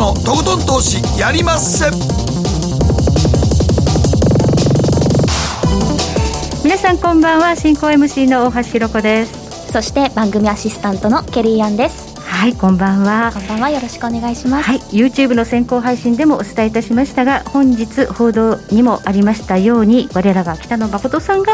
のとことん投資やりまっせ。皆さんこんばんは。進行 MC の大橋ひろ子です。そして番組アシスタントのケリーアンですはいこんばんは。こんばんはよろしくお願いします。はい YouTube の先行配信でもお伝えいたしましたが本日報道にもありましたように我らが北野誠さんが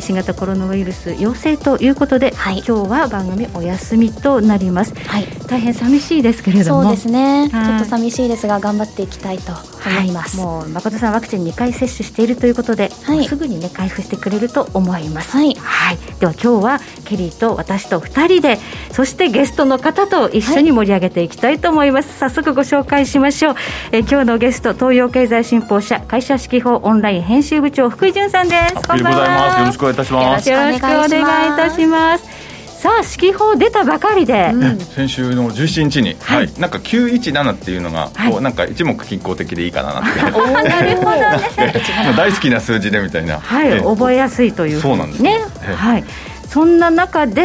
新型コロナウイルス陽性ということで、はい、今日は番組お休みとなります、はい、大変寂しいですけれども。そうですね、はい、ちょっと寂しいですが頑張っていきたいと思います、もう誠さんワクチン2回接種しているということで、はい、すぐにね回復してくれると思います。はい、はい、では今日はケリーと私と2人でそしてゲストの方と一緒に盛り上げていきたいと思います、早速ご紹介しましょう、え今日のゲスト東洋経済新報社会社指揮法オンライン編集部長福井潤さんです。こんばんはよろしくお願いいたします。よろしくお願いいたします。さあ指揮法出たばかりで、うん、先週の17日に、はい、はい、なんか917っていうのが、はい、こうなんか一目均衡的でいいかなって。なるほどね。大好きな数字でみたいな。はい、覚えやすいというそうなんですね。はいそんな中で、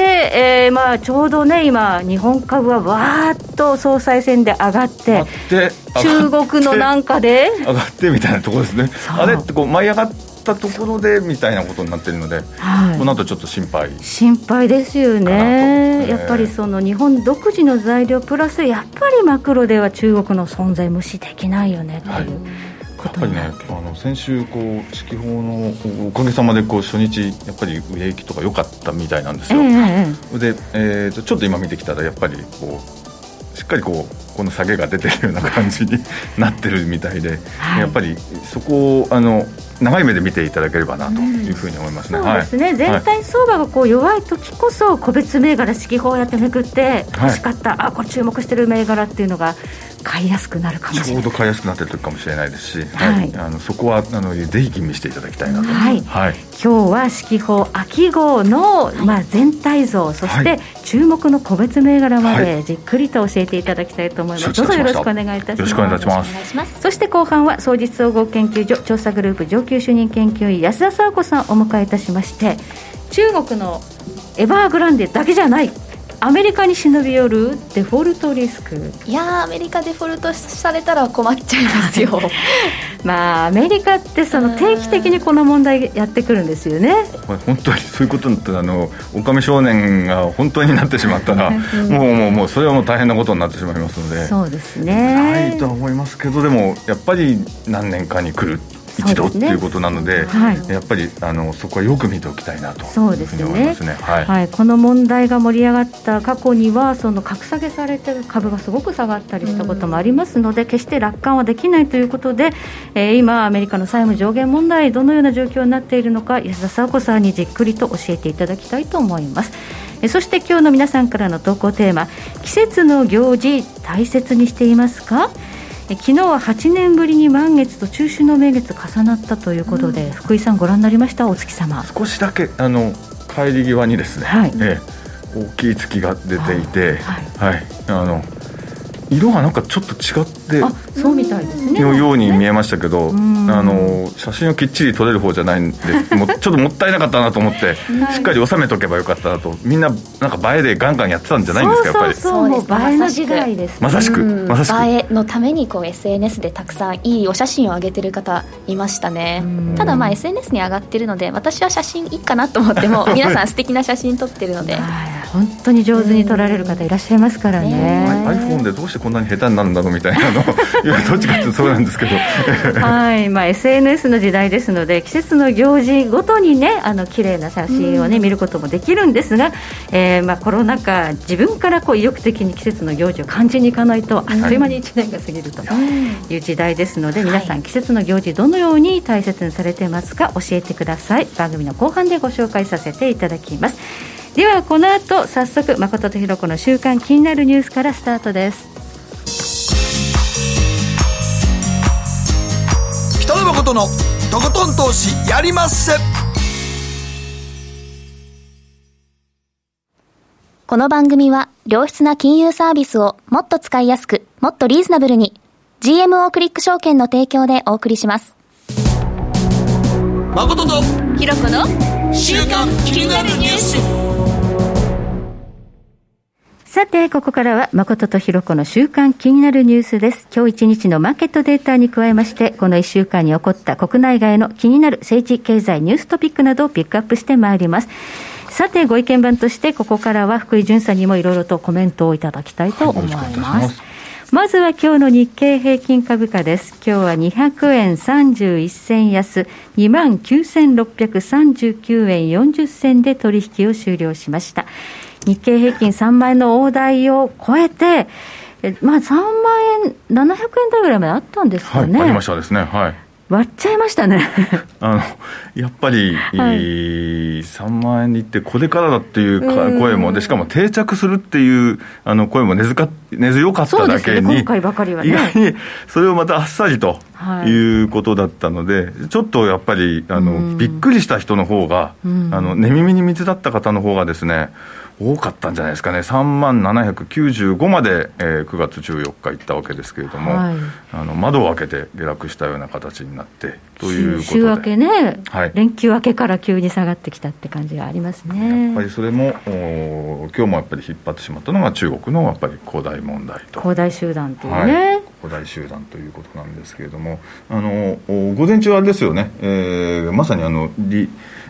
えーまあ、ちょうどね、今、日本株はわーっと総裁選で上がって、中国のなんかで上がってみたいなところですね、あれってこう舞い上がったところでみたいなことになってるので、はい、この後ちょっと心配。心配ですよね、やっぱりその日本独自の材料プラス、やっぱりマクロでは中国の存在無視できないよねっていう。はいやっぱりねあの先週こう指揮法のおかげさまでこう初日やっぱり売れ行きとか良かったみたいなんですよ、えー、で、えーと、ちょっと今見てきたらやっぱりこうしっかりこうこの下げが出てるような感じになってるみたいで、はい、やっぱりそこをあの長い目で見ていただければなというふうに思いますね、そうですね、はい、全体相場がこう弱い時こそ個別銘柄指揮法をやってめくって欲しかった、はい、あこれ注目してる銘柄っていうのが買いやすくなるかもしれない。ちょうど買いやすくなってるかもしれないですし、はい、あのそこはあのぜひ吟味していただきたいなと、はい。はい、今日は四季報秋号の、まあ、全体像そして注目の個別銘柄までじっくりと教えていただきたいと思います、どうぞよろしくお願いいたします。よろしくお願いします。そして後半は総実総合研究所調査グループ上級主任研究員安田佐和子さんをお迎えいたしまして中国のエバーグランデだけじゃないアメリカに忍び寄るデフォルトリスク。いやアメリカデフォルトされたら困っちゃいますよ。まあアメリカってその定期的にこの問題やってくるんですよね。本当にそういうことになったらあの狼少年が本当になってしまったら、もうもうもうそれはもう大変なことになってしまいますので。そうですね。ないとは思いますけどでもやっぱり何年かに来る一度っていうことなので、はい、やっぱりあのそこはよく見ておきたいなとそうですね、ね、はい、はい、この問題が盛り上がった過去にはその格下げされてる株がすごく下がったりしたこともありますので、決して楽観はできないということで、えー、今アメリカの債務上限問題どのような状況になっているのか安田佐和子さんにじっくりと教えていただきたいと思います。えそして今日の皆さんからの投稿テーマ季節の行事大切にしていますか？昨日は8年ぶりに満月と中秋の名月重なったということで、うん、福井さんご覧になりました？お月様。少しだけあの帰り際にですね、はい。ええ、大きい月が出ていて、はい、はい、あの色がなんかちょっと違ってそうみたいですね。のように見えましたけど、あの写真をきっちり撮れる方じゃないんで もうちょっともったいなかったなと思ってしっかり収めとけばよかったなとみんななんか映えでガンガンやってたんじゃないんですかやっぱり。そうそうそう。映えの時代です、まさしくまさしく。映えのためにこう SNS でたくさんいいお写真を上げてる方いましたね。ただまあ SNS に上がってるので私は写真いいかなと思っても皆さん 素敵な写真撮ってるので本当に上手に撮られる方いらっしゃいますからね。ね iPhone でどうしてこんなに下手になるんだろうみたいなの。いやどっちかってそうなんですけど。はい。まあ SNS の時代ですので季節の行事ごとにねあの綺麗な写真をね、見ることもできるんですが、えー、まあコロナ禍自分からこう意欲的に季節の行事を感じにいかないとあっという間に1年が過ぎるという時代ですので、皆さん季節の行事どのように大切にされてますか教えてください。番組の後半でご紹介させていただきますではこの後早速誠とひろ子の週刊気になるニュースからスタートです。北野誠のとことん投資やりまっせ。この番組は良質な金融サービスをもっと使いやすくもっとリーズナブルに GMO クリック証券の提供でお送りします。誠とひろ子の週刊気になるニュースさて、ここからは誠とひろこの週間気になるニュースです。今日一日のマーケットデータに加えまして、この一週間に起こった国内外の気になる政治、経済、ニューストピックなどをピックアップしてまいります。さて、ご意見番として、ここからは福井淳さんにもいろいろとコメントをいただきたいと思います。はい、まずは今日の日経平均株価です。今日は200円31銭安、29,639円40銭で取引を終了しました。日経平均3万円の大台を超えて、まあ、3万円、700円台ぐらいまであったんですかね。はい、ありましたですね。はい。割っちゃいましたね。あのやっぱり、はい、3万円にいって、これからだっていう声も、でしかも定着するっていうあの声も根か根強かっただけに、ね、今回ばかりは、ね、意外にそれをまたあっさりとい。うことだったので、はい、ちょっとやっぱりあの、びっくりした人の方が、あの寝耳に水だった方の方がですね、多かったんじゃないですかね、3万795まで、えー、9月14日行ったわけですけれども、はい、あの窓を開けて下落したような形になってということで。週明けね、はい、連休明けから急に下がってきたって感じがありますね。やっぱりそれも、お今日もやっぱり引っ張ってしまったのが、中国のやっぱり恒大問題と。恒大集団というね、はい。恒大集団ということなんですけれども、あの午前中はあれですよね、えー、まさにあの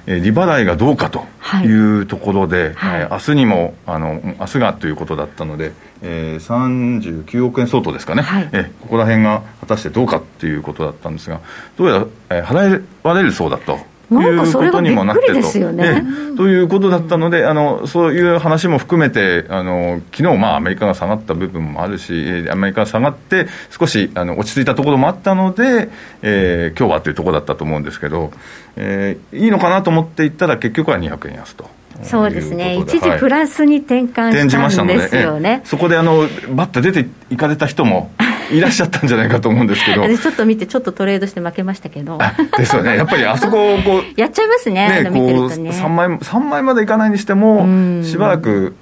利利払いがどうかとい。うところで、はい。はい、明日にもあの明日がということだったので、えー、39億円相当ですかね、はい、えここら辺が果たしてどうかということだったんですがどうやら、えー、払われるそうだということにもなってると、ね、ということだったので、あのそういう話も含めて、あの昨日まあアメリカが下がった部分もあるし、アメリカが下がって、少しあの落ち着いたところもあったので、えー、今日はというところだったと思うんですけど、えー、いいのかなと思っていったら、結局は200円安と。そうですね、一時プラスに転換したんですよね。そこであのバッと出ていかれた人も いらっしゃったんじゃないかと思うんですけど。ちょっと見てちょっとトレードして負けましたけど。ですよね。やっぱりあそこをこう やっちゃいますねねこうね3枚 ,3 枚までいかないにしてもしばらく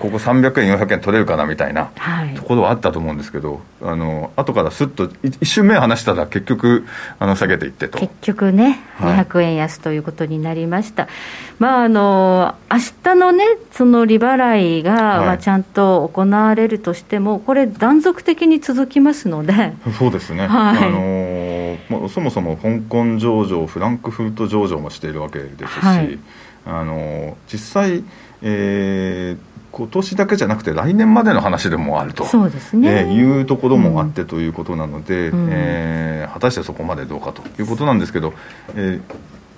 ここ300円400円取れるかなみたいなところはあったと思うんですけど、はい、あの後からすっと一瞬目離したら結局あの下げていってと。結局ね200円安ということになりました、はい、まああの明日のねその利払いが、まあ、ちゃんと行われるとしてもこれ断続的に続きますますので。そうですね、はい、あのそもそも香港上場フランクフルト上場もしているわけですし、はい、あの実際、えー、今年だけじゃなくて来年までの話でもあるとそうですね、えー、いうところもあってということなので、うん、えー、果たしてそこまでどうかということなんですけど、えー、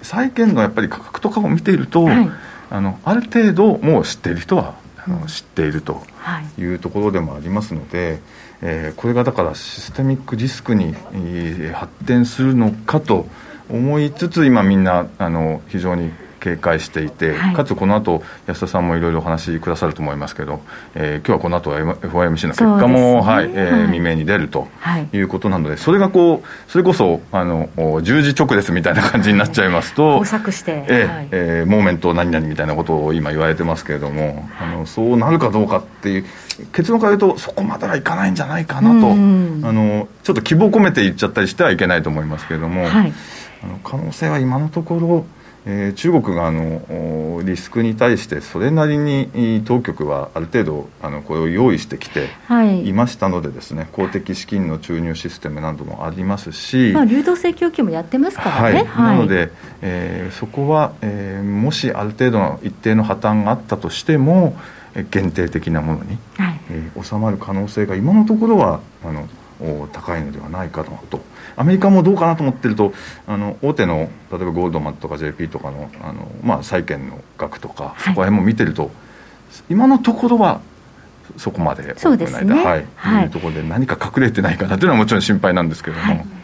債券のやっぱり価格とかを見ていると、はい、あのある程度もう知っている人はあの、知っているというところでもありますので、えー、これがだからシステミックリスクに、えー、発展するのかと思いつつ今みんなあの非常に警戒していて、はい、かつこの後安田さんもいろいろお話しくださると思いますけど、えー、今日はこの後 FOMC の結果も、ね、はいえー、未明に出るとい。うことなので、それがこうそれこそあの十字直列みたいな感じになっちゃいますと、工作して、えーはい、えー、モーメント何々みたいなことを今言われてますけれども、あのそうなるかどうかっていう結論から言うとそこまではいかないんじゃないかなと、あのちょっと希望を込めて言っちゃったりしてはいけないと思いますけれども、はい、あの可能性は今のところえー、中国があのリスクに対してそれなりに当局はある程度あのこれを用意してきてい。ましたのでですね、はい、公的資金の注入システムなどもありますし、まあ、流動性供給もやってますからね、はい、なので、えー、そこは、えー、もしある程度の一定の破綻があったとしても限定的なものに、はい、えー、収まる可能性が今のところはあの高いのではないかとアメリカもどうかなと思ってるとあの大手の例えばゴールドマンとか JP とかのあの、まあ、債券の額とか、そこら辺も見てると今のところはそこまでそうですね、はい、はい、いうところで何か隠れてないかなというのはもちろん心配なんですけども。はい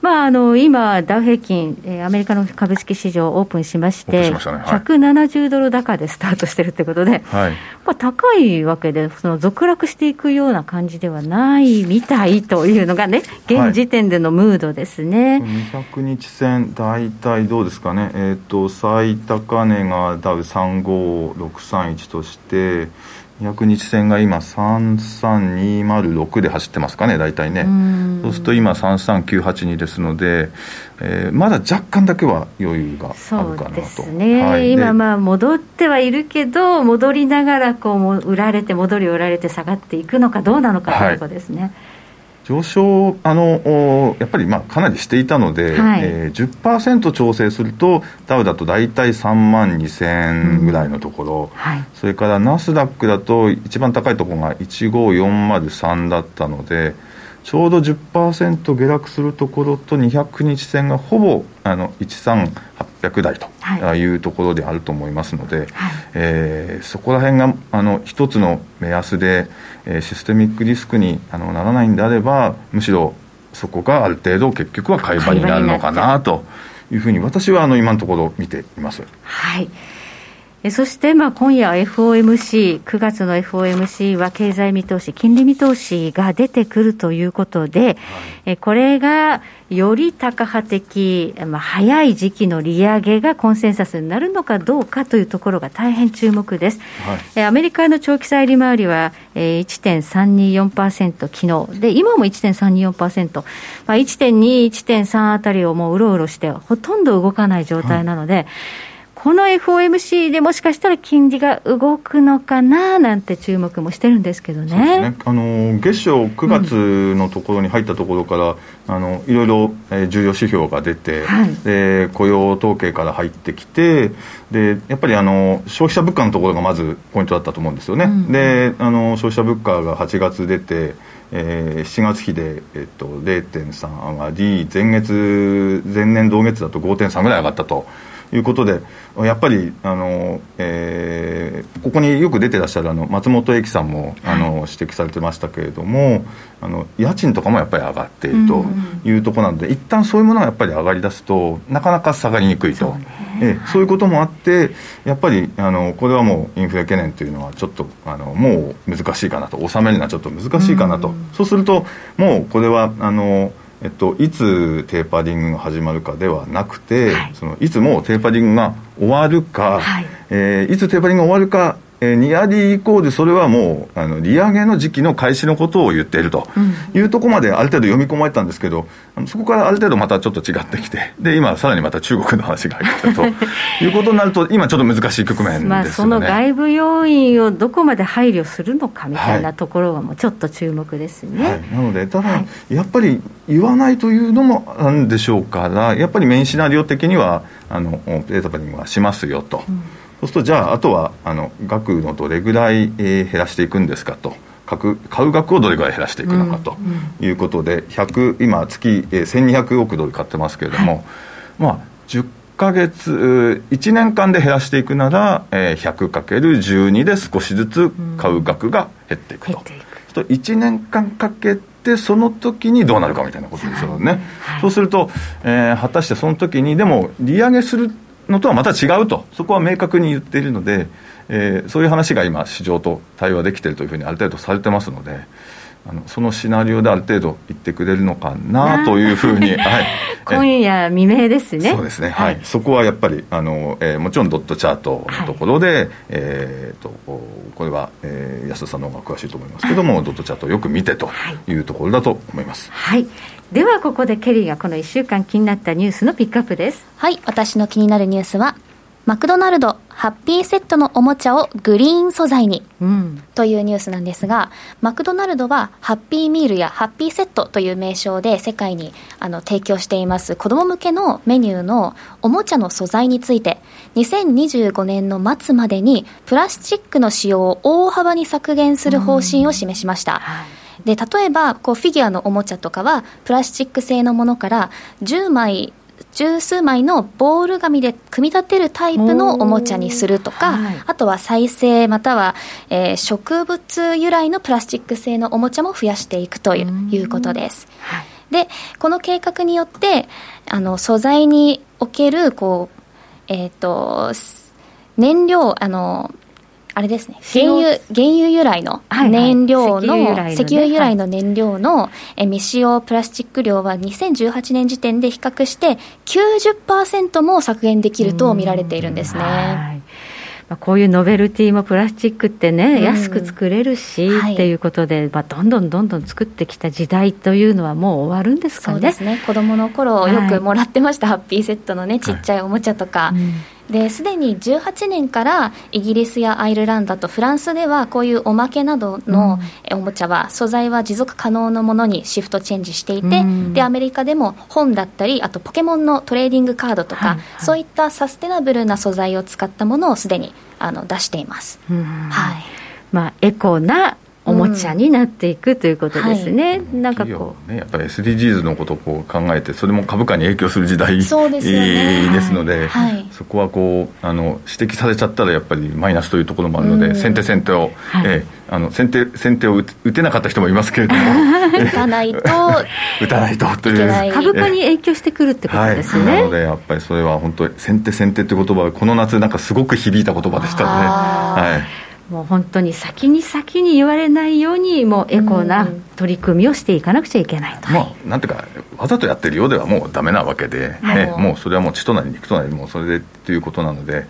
まあ、あの今、ダウ平均、えー、アメリカの株式市場オープンしまして、しね。はい、170ドル高でスタートしてるということで、はい、まあ、高いわけで、その続落していくような感じではないみたいというのがね、現時点でのムードですね、はい、200日線、大体どうですかね、えーと、最高値がダウ35631として、200日線が今33206で走ってますかね大体ね。そうすると今33982ですので、えー、まだ若干だけは余裕があるかなと。そうですね、はい、今まあ戻ってはいるけど戻りながらこう売られて戻り売られて下がっていくのかどうなのかというところですね、はい上昇あのやっぱりまあかなりしていたので、はい。えー、10%調整するとダウだと大体3万2000ぐらいのところ、うん。はい、それからナスダックだと一番高いところが15403だったのでちょうど10%下落するところと200日線がほぼあの13800台とい。うところであると思いますので、はい、えー、そこら辺があの一つの目安で、えー、システミックリスクにあのならないんであればむしろそこがある程度結局は買い場になるのかなというふうに私はあの今のところ見ています。はいそしてまあ今夜 FOMC、9月の FOMC は経済見通し、金利見通しが出てくるということで、はい、これがより高波的、まあ、早い時期の利上げがコンセンサスになるのかどうかというところが大変注目です。はい、アメリカの長期債利回りは1.324%昨日。で、今も1.324%、まあ、1.2、1.3あたりをもううろうろして、ほとんど動かない状態なので、はいこの FOMC でもしかしたら金利が動くのかななんて注目もしてるんですけどね。ね。あの月初9月のところに入ったところから、うん、あのいろいろ、えー、重要指標が出て、はい、で雇用統計から入ってきてでやっぱりあの消費者物価のところがまずポイントだったと思うんですよね。うん、であの消費者物価が8月出てえー、7月比で、えっと、0.3上がり前月前年同月だと5.3ぐらい上がったということでやっぱりあの、えー、ここによく出てらっしゃるあの松本英樹さんもあの、指摘されてましたけれどもあの家賃とかもやっぱり上がっているというところなので、うん、一旦そういうものがやっぱり上がりだすとなかなか下がりにくいと。そう,、えそういうこともあってやっぱりあのこれはもうインフレ懸念というのはちょっとあのもう難しいかなと収めるのはちょっと難しいかなと、うん、そうするともうこれはあのえっと、いつテーパリングが始まるかではなくて、はい、そのいつもテーパリングが終わるか、はい。えー、いつテーパリングが終わるかえー、ニアリーイコールそれはもうあの利上げの時期の開始のことを言っているというところまである程度読み込まれたんですけど、あのそこからある程度またちょっと違ってきてで今さらにまた中国の話が入ってと いうことになると今ちょっと難しい局面ですよね、まあ、その外部要因をどこまで配慮するのかみたいなところはもうちょっと注目ですね、はい、なのでただ、はい、やっぱり言わないというのもなんでしょうからやっぱりメインシナリオ的にはあのデータパリングはしますよと。うんそうするとじゃああとはあの額のどれぐらい、えー、減らしていくんですかと。買う額をどれぐらい減らしていくのかということで、100今月、えー、1200億ドル買ってますけれども、はい、まあ10か月1年間で減らしていくなら、えー、100×12 で少しずつ買う額が減っていくと。と1年間かけてその時にどうなるかみたいなことですよね、はい、そうすると、えー、果たしてその時にでも利上げするのとはまた違うと、そこは明確に言っているので、えー、そういう話が今、市場と対話できているというふうにある程度されてますので。あのそのシナリオである程度言ってくれるのかなというふうに、はい、今夜未明ですね。そうですね、はい、はい、そこはやっぱりあの、えー、もちろんドットチャートのところで、はい、えーと、これは、えー、安田さんの方が詳しいと思いますけども、ドットチャートをよく見てというところだと思います。はいではここでケリーがこの1週間気になったニュースのピックアップですはい私の気になるニュースはマクドナルドハッピーセットのおもちゃをグリーン素材に、うん、というニュースなんですがマクドナルドはハッピーミールやハッピーセットという名称で世界にあの提供しています子ども向けのメニューのおもちゃの素材について2025年の末までにプラスチックの使用を大幅に削減する方針を示しました。うんはいで例えばこうフィギュアのおもちゃとかはプラスチック製のものから10枚十数枚のボール紙で組み立てるタイプのおもちゃにするとか、はい、あとは再生または、えー、植物由来のプラスチック製のおもちゃも増やしていくということです。はい、でこの計画によってあの素材におけるこう、えーと燃料あのあれですね。原油原油由来の燃料の、はいはい、石油由来の燃料の未使用プラスチック量は2018年時点で比較して90%も削減できると見られているんですね。まあ、こういうノベルティもプラスチックってね、うん、安く作れるし、はい、っていうことで、まあ、どんどんどんどん作ってきた時代というのはもう終わるんですかね。そうですね。子供の頃よくもらってました、はい、ハッピーセットのねちっちゃいおもちゃとか。はいうんですでに18年からイギリスやアイルランドとフランスではこういうおまけなどのおもちゃは素材は持続可能なものにシフトチェンジしていて、うん、でアメリカでも本だったりあとポケモンのトレーディングカードとか、はいはい、そういったサステナブルな素材を使ったものをすでにあの出しています。はい。まあ、エコなおもちゃになっていくということですね、うん。はい、なんかこう、ね、やっぱり SDGs のことをこう考えてそれも株価に影響する時代。そうです,、ね、ですので、はい、そこはこうあの指摘されちゃったらやっぱりマイナスというところもあるので、うん、先手先手を、はい、えー、あの先手先手を打てなかった人もいますけれども。打たないと 打たないとという。株価に影響してくるってことですね、なのでやっぱりそれは本当先手先手って言葉はこの夏なんかすごく響いた言葉でしたので、はいもう本当に先に先に言われないようにもうエコな取り組みをしていかなくちゃいけないと、もうなんていうかわざとやってるようではもうダメなわけで、ね、もうそれはもう血となり肉となりもうそれでっていうことなので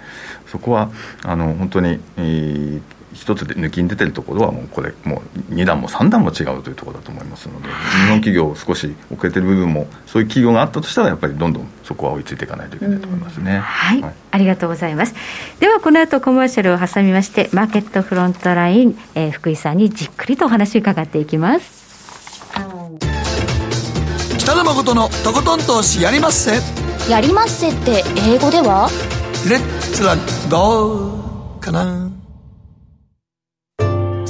そこはあの本当に、えー、一つで抜きに出てるところはもうこれもう2段も3段も違うというところだと思いますので、日本企業少し遅れてる部分もそういう企業があったとしたらやっぱりどんどんそこは追いついていかないといけないと思いますね、はい、はい、ありがとうございます。ではこの後コマーシャルを挟みましてマーケットフロントライン、えー、福井さんにじっくりとお話を伺っていきます。北野誠のとことん投資やりまっせ。やりまっせって英語では？レッツラゴーかな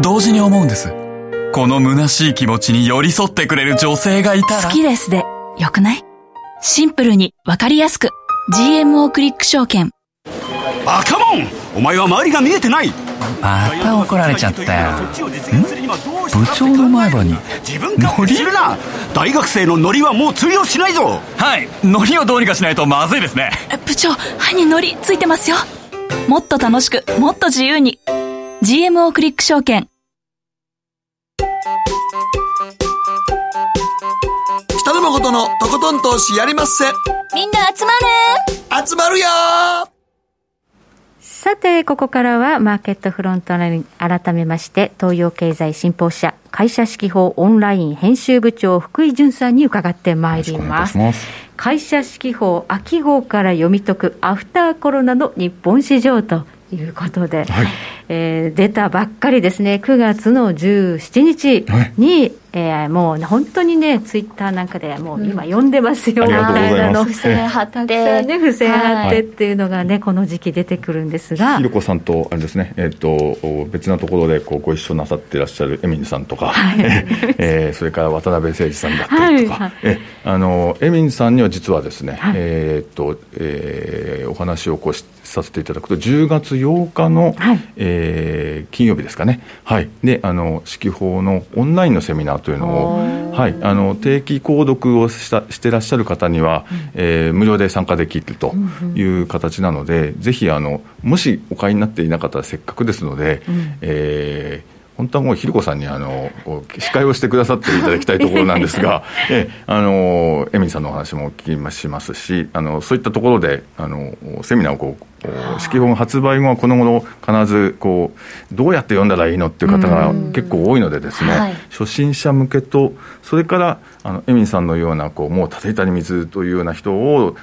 同時に思うんです。この虚しい気持ちに寄り添ってくれる女性がいたら。好きですで、よくない？シンプルにわかりやすく。GMO クリック証券。バカモンお前は周りが見えてないまた怒られちゃったよ。ん部長の前歯に。自分勝手するな大学生のノリはもう通用しないぞはい、ノリをどうにかしないとまずいですね。部長、歯にノリついてますよ。もっと楽しく、もっと自由に。GMO クリック証券。北野誠のとことん投資やりまっせ。みんな集まる集まるよ。さて、ここからはマーケットフロントライン改めまして、東洋経済新報社会社指揮法オンライン編集部長福井淳さんに伺ってまいります。ます。会社指揮法秋号から読み解くアフターコロナの日本市場ということで、はい、えー、出たばっかりですね、9月の17日に、はい、えー、もう本当にね、ツイッターなんかでもう今読んでますよ、みたいなの、不正貼って、ね、不正貼ってっていうのがね、この時期出てくるんですが。ひろこさんと、あれですね、えっ、ー、と、別なところでこうご一緒なさっていらっしゃるエミンさんとか、はい、えー、それから渡辺誠二さんだったりとか、はい、えあのエミンさんには実はですね、はい、えっと、えー、お話をこうさせていただくと、10月8日の、はい、えー、金曜日ですかね、はい、であの指揮法のオンラインのセミナーというのを、はい、あの定期購読をしたしてらっしゃる方には、うん、えー、無料で参加できるという形なので、うんうん、ぜひあの、もしお買いになっていなかったらせっかくですので、うん、えー本当はもうひろこさんにあの司会をしてくださっていただきたいところなんですが、えあのエミさんのお話もお聞きしますしあのそういったところであのセミナーをこう式本発売後はこの頃必ずこうどうやって読んだらいいのっていう方が結構多いのでですね、はい、初心者向けとそれからあのエミンさんのようなこうもう立て板に水というような人を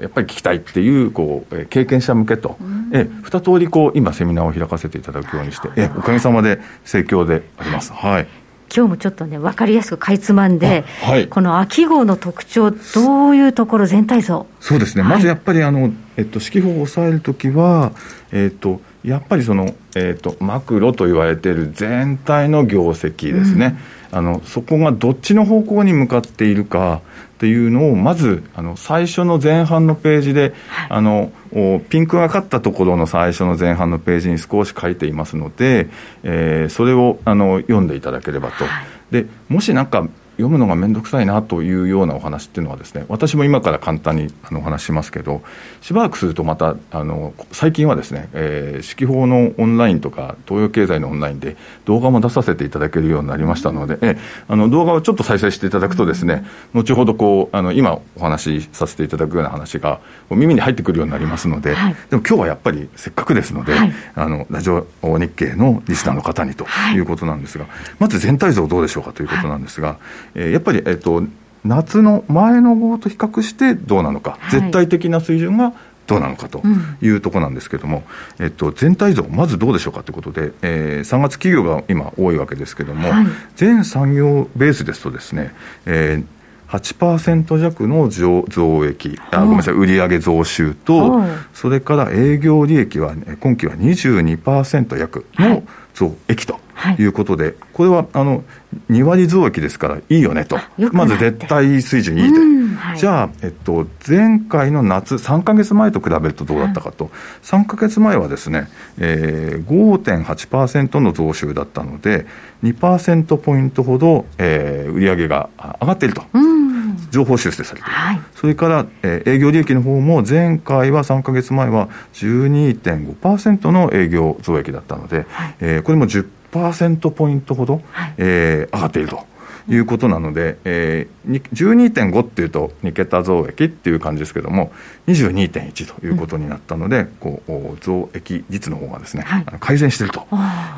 やっぱり聞きたいっていうこう経験者向けと、え二通りこう今セミナーを開かせていただくようにしてえおかげさまで盛況であります。はい今日もちょっとね、分かりやすくかいつまんで、はい、この秋号の特徴、どういうところ、全体像？そうですね、はい、まずやっぱりあの、えっと、四季報を抑えるときは、えっと、やっぱりその、えーと、マクロと言われている全体の業績ですね、うん、あのそこがどっちの方向に向かっているかっていうのをまずあの最初の前半のページで、はい、あのピンクがかったところの最初の前半のページに少し書いていますので、えー、それをあの読んでいただければと。はい、でもしなんか読むのが面倒くさいなというようなお話っていうのはですね私も今から簡単にあのお話しますけどしばらくするとまたあの最近はですね、えー、四季報のオンラインとか東洋経済のオンラインで動画も出させていただけるようになりましたので、えあの動画をちょっと再生していただくとですね後ほどこうあの今お話しさせていただくような話が耳に入ってくるようになりますので、はい、でも今日はやっぱりせっかくですので、はい、あのラジオ日経のリスナーの方にということなんですが、まず全体像どうでしょうかということなんですが、えー、やっぱり、えっと、夏の前の号と比較してどうなのか、はい、絶対的な水準がどうなのかというところなんですけれども、うん、えっと、全体像、まずどうでしょうかということで、えー、3月企業が今、多いわけですけれども、はい、全産業ベースですとですね、えー8%弱の増益、あごめんなさい、売上増収と、それから営業利益は、ね、今期は22%約の増益とい。うことで、はい、これはあの2割増益ですからいいよねと、まず絶対水準いいと、はい、じゃあ、えっと、前回の夏、3か月前と比べるとどうだったかと、はい、3か月前はですね、えー、5.8%の増収だったので、2%ポイントほど、えー、売上が上がっていると。情報修正されている、はい、それから、えー、営業利益の方も前回は3か月前は12.5%の営業増益だったので、はい、えー、これも10%ポイントほど、はい、えー、上がっていると。いうことなので、えー、12.5っていうと2桁増益っていう感じですけども22.1ということになったので、うん、こう増益率の方がですね、はい、改善していると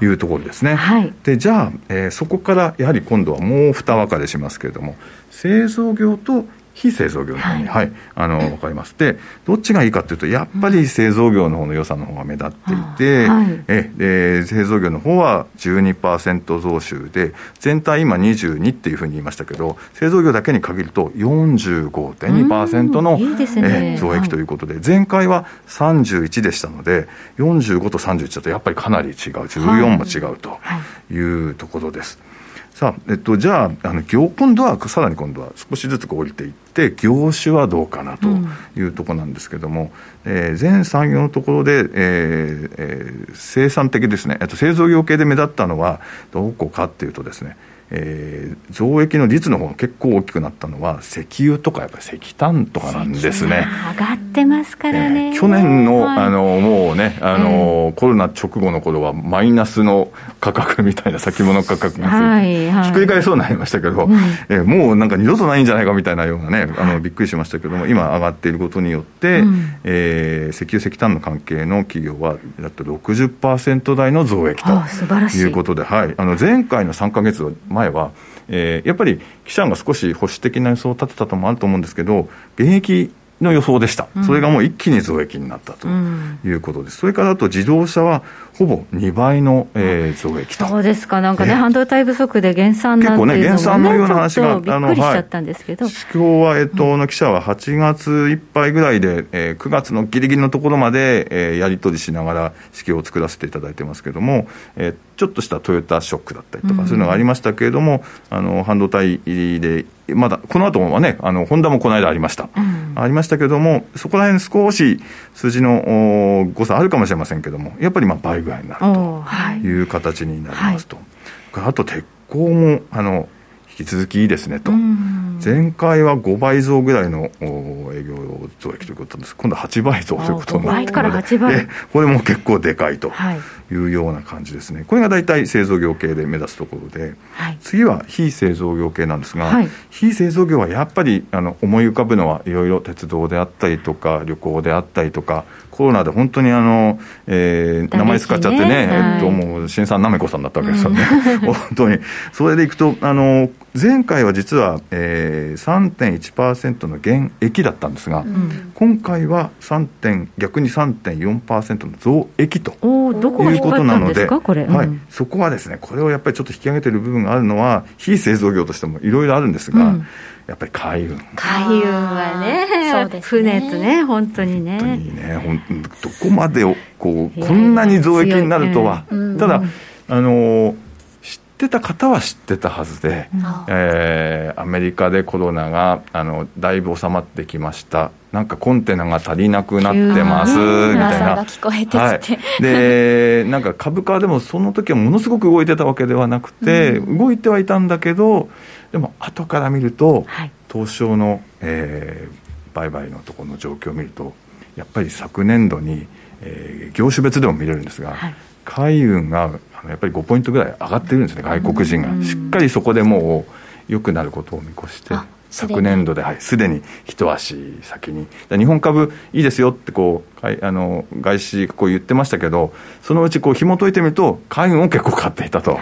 いうところですね、はい、でじゃあ、えー、そこからやはり今度はもう二分かれしますけれども製造業と非製造業の方に、はい、はい、あの分かります。でどっちがいいかというとやっぱり製造業の方の良さの方が目立っていて、はい、えで製造業の方は12%増収で全体今22っていうふうに言いましたけど製造業だけに限ると45.2%の、ね、え増益ということで、はい、前回は31でしたので45と31だとやっぱりかなり違う。14も違うというところです。さあ、えっと、じゃあ、あの業今度は、さらに今度は少しずつこう降りていって、業種はどうかなというところなんですけれども、うん、えー、全産業のところで、えーえー、生産的ですね、えっと、製造業系で目立ったのは、どこかっていうとですね、えー、増益の率の方が結構大きくなったのは石油とかやっぱり石炭とかなんですね。上がってますからね、えー、去年のはい、あのもうねあの、コロナ直後の頃はマイナスの価格みたいな先物価格が、はいはい、ひっくり返そうになりましたけど、うん、えー、もうなんか二度とないんじゃないかみたいなようなねあのびっくりしましたけども今上がっていることによって、うん、えー、石油石炭の関係の企業はだって60%台の増益とい。うことで、はい、あの前回の3か月前は、えー、やっぱり記者が少し保守的な予想を立てたともあると思うんですけど、現役の予想でした、それがもう一気に増益になったということです、うん、それからあと自動車はほぼ2倍の、えー、増益と。そうですか、なんかね、半導体不足で減産なんていうのも、ね、結構ね、減産のような話が、びっくりしちゃったんですけど、はい、今日は、えっと、の記者は8月いっぱいぐらいで、えー、9月のぎりぎりのところまで、えー、やり取りしながら、式を作らせていただいてますけれども、えー、ちょっとしたトヨタショックだったりとか、そういうのがありましたけれども、あの半導体で、まだこの後もね、あのホンダもこの間ありました、うん、ありましたけれども、そこら辺少し数字の誤差あるかもしれませんけれども、やっぱりまあ倍ぐらいになるとい。う形になりますと。はい、あと鉄鋼もあの引き続きいいですねと、前回は5倍増ぐらいの営業増益ということです、今度は8倍増ということなので、から8倍。これも結構でかいとい。うような感じですね、これが大体製造業系で目指すところで、はい、次は非製造業系なんですが、はい、非製造業はやっぱりあの思い浮かぶのはいろいろ鉄道であったりとか、旅行であったりとか、コロナで本当にあの、えー、名前使っちゃってね、ねえっと、もう新さんなめこさんだったわけですよね、うん、本当に。それでいくとあの前回は実は、えー、3.1%の減益だったんですが、うん、今回は3点逆に3.4%の増益ということなので、はい、そこはですね、これをやっぱりちょっと引き上げてる部分があるのは、非製造業としてもいろいろあるんですが、うん。やっぱり海運。海運はねそうですね。船とね本当にね。本当にねほんどこまでこうこんなに増益になるとは、ただあの知ってた方は知ってたはずで、うん、えー、アメリカでコロナがあのだいぶ収まってきました。なんかコンテナが足りなくなってますみたいな、はい、で なんか株価でもその時はものすごく動いてたわけではなくて、うん、動いてはいたんだけどでも後から見ると、はい、東証の、えー、売買のところの状況を見るとやっぱり昨年度に、えー、業種別でも見れるんですが、はい、海運がやっぱり5ポイントぐらい上がってるんですね外国人が。しっかりそこでもう良くなることを見越して昨年度で、はい、すでに一足先に、日本株いいですよってこう、あの外資こう言ってましたけど、そのうちこう紐解いてみると、海運を結構買っていたと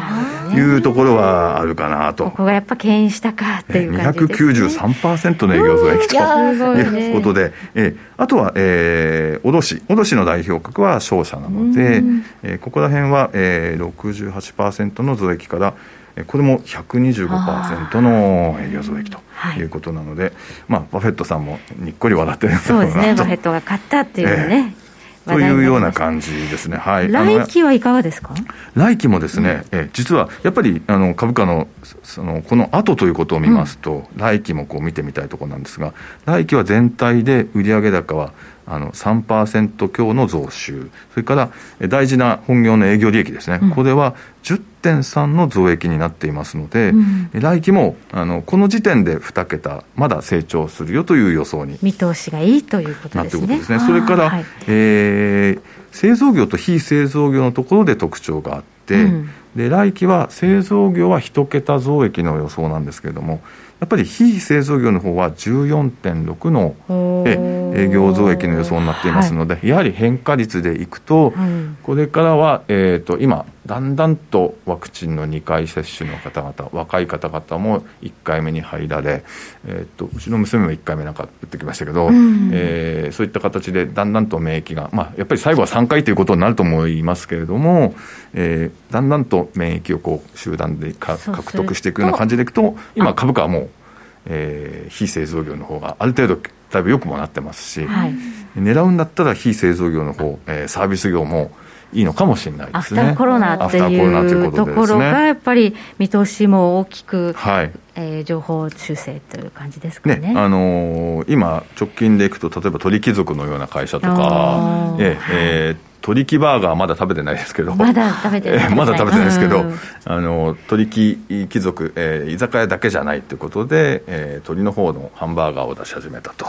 いうところはあるかなと。ここがやっぱ牽引したかっていう感じですね。293%の営業増益ということで、えあとは、えー、卸、卸の代表格は商社なので、えー、ここら辺は、えー、68%の増益から、これも125%の営業増益とい。うことなので、まあ、バフェットさんもにっこり笑ってるんそうですね、バフェットが買ったっていうね。えーというような感じですね。はい。来期はいかがですか？来期もですね、うん、え実はやっぱりあの株価のそのこの後ということを見ますと、うん、来期もこう見てみたいところなんですが、来期は全体で売上高はあの3%強の増収、それから大事な本業の営業利益ですね、うん、これは10.3の増益になっていますので、うん、来期もあのこの時点で2桁、まだ成長するよという予想に見通しがいいということですね。ですね。それから、はい、えー、製造業と非製造業のところで特徴があって、うん、で来期は製造業は1桁増益の予想なんですけれども、やっぱり非製造業の方は14.6の営業増益の予想になっていますので、はい、やはり変化率でいくと、うん、これからは、えーと、今、だんだんとワクチンの2回接種の方々、若い方々も1回目に入られ、えーと、うちの娘も1回目なんか打ってきましたけど、うん、えー、そういった形でだんだんと免疫が、まあ、やっぱり最後は3回ということになると思いますけれども、えー、だんだんと免疫をこう集団で獲得していくような感じでいくと、今、株価はもう、えー、非製造業の方がある程度だいぶ良くもなってますし、はい、狙うんだったら非製造業の方、えー、サービス業もいいのかもしれないですね。アフターコロナっていうところがやっぱり見通しも大きく、はいえー、情報修正という感じですかね。ねあのー、今直近でいくと例えば鳥貴族のような会社とか、えー、えー鳥木バーガーまだ食べてないですけど。まだ食べてない、まだ食べてないですけど、うん、あの鳥木貴族、えー、居酒屋だけじゃないということで、えー、鳥の方のハンバーガーを出し始めたと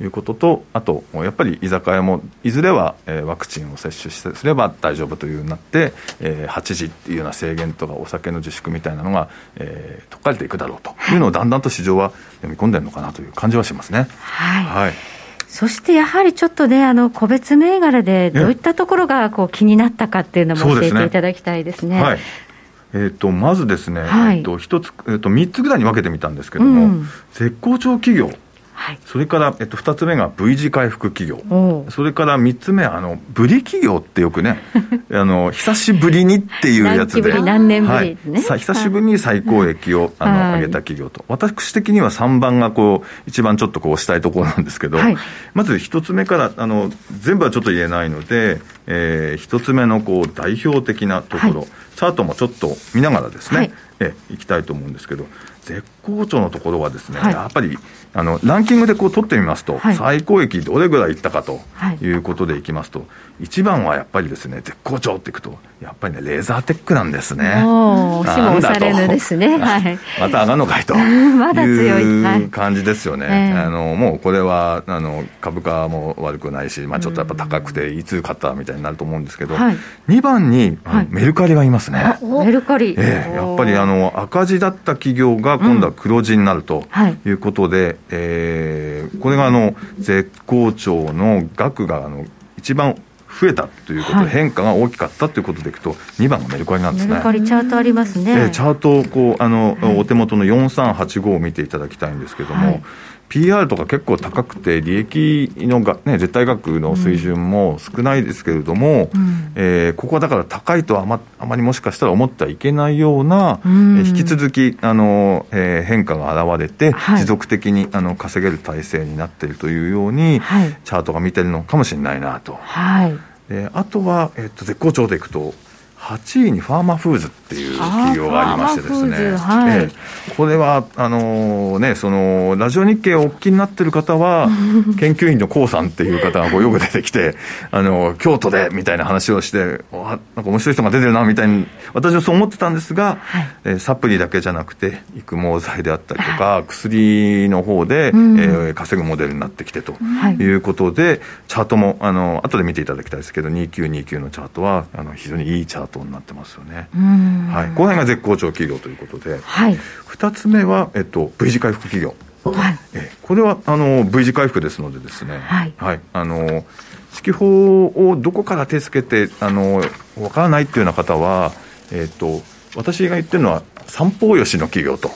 いうことと、うん、あとやっぱり居酒屋もいずれは、えー、ワクチンを接種すれば大丈夫というようになって、えー、8時っていうような制限とかお酒の自粛みたいなのが、えー、解かれていくだろうというのをだんだんと市場は読み込んでるのかなという感じはしますね。はい、はいそしてやはりちょっとね、あの個別銘柄でどういったところがこう気になったかっていうのも教えていただきたいですね。はい。えーと、まずですね、はい、えーと一つえーと、3つぐらいに分けてみたんですけれども、うん、絶好調企業はい、それから、えっと、2つ目が V 字回復企業、それから3つ目あの、ブリ企業ってよくね、あの久しぶりにっていうやつで、何年ぶり、ね、はい、久しぶりに最高益を、あの、上げた企業と、私的には3番がこう一番ちょっとこうしたいところなんですけど、はい、まず1つ目からあの、全部はちょっと言えないので、えー、1つ目のこう代表的なところ、チャートもちょっと見ながらですね、えいきたいと思うんですけど、絶好調のところはですね、はい、やっぱりあのランキングでこう取ってみますと、はい、最高益どれぐらいいったかとい。うことでいきますと、一番はやっぱりですね絶好調っていくとやっぱりねレーザーテックなんですね。おしもされぬですね、はい、また上がるのかいと い。う感じですよね、あのもうこれはあの株価も悪くないし、まあ、ちょっとやっぱ高くていつ買ったみたいになると思うんですけど、はい、2番に、メルカリがいますね。メルカリ、えー、やっぱりあの赤字だった企業が今度は黒字になるとい。うことで、うんはい、えー、これがあの絶好調の額があの一番増えたということで、変化が大きかったということでいくと、2番がメルカリなんですね。メルカリチャートありますね。チャートをこうあの、はい、お手元の4385を見ていただきたいんですけども、はい PR とか結構高くて、利益のが、ね、絶対額の水準も少ないですけれども、うん、えー、ここはだから高いとはあまあまりもしかしたら思ってはいけないような、うん、引き続きあの、えー、変化が現れて、はい、持続的にあの稼げる体制になっているというように、はい、チャートが見てるのかもしれないなと。はい、であとは、えっと、絶好調でいくと、8位にファーマフーズっていう企業がありましてですね、はい。ええ、これはあのー、ね、そのラジオ日経おっきになってる方は、研究員のコウさんっていう方がこうよく出てきて、あの京都でみたいな話をして、なんか面白い人が出てるなみたいに、私はそう思ってたんですが、はい、えサプリだけじゃなくて、育毛剤であったりとか、薬の方で、うん、えー、稼ぐモデルになってきてとい。うことで、はい、チャートもあの後で見ていただきたいですけど、2929のチャートはあの非常にいいチャートトになってますよね。はい、この辺が絶好調企業ということで、はい、2つ目は、えっと、V 字回復企業。はい、えこれはあの V 字回復ですのでですね、はい、はい、あの指揮法をどこから手つけてあのわからないっていうような方は、えっと私が言ってるのは三方よしの企業と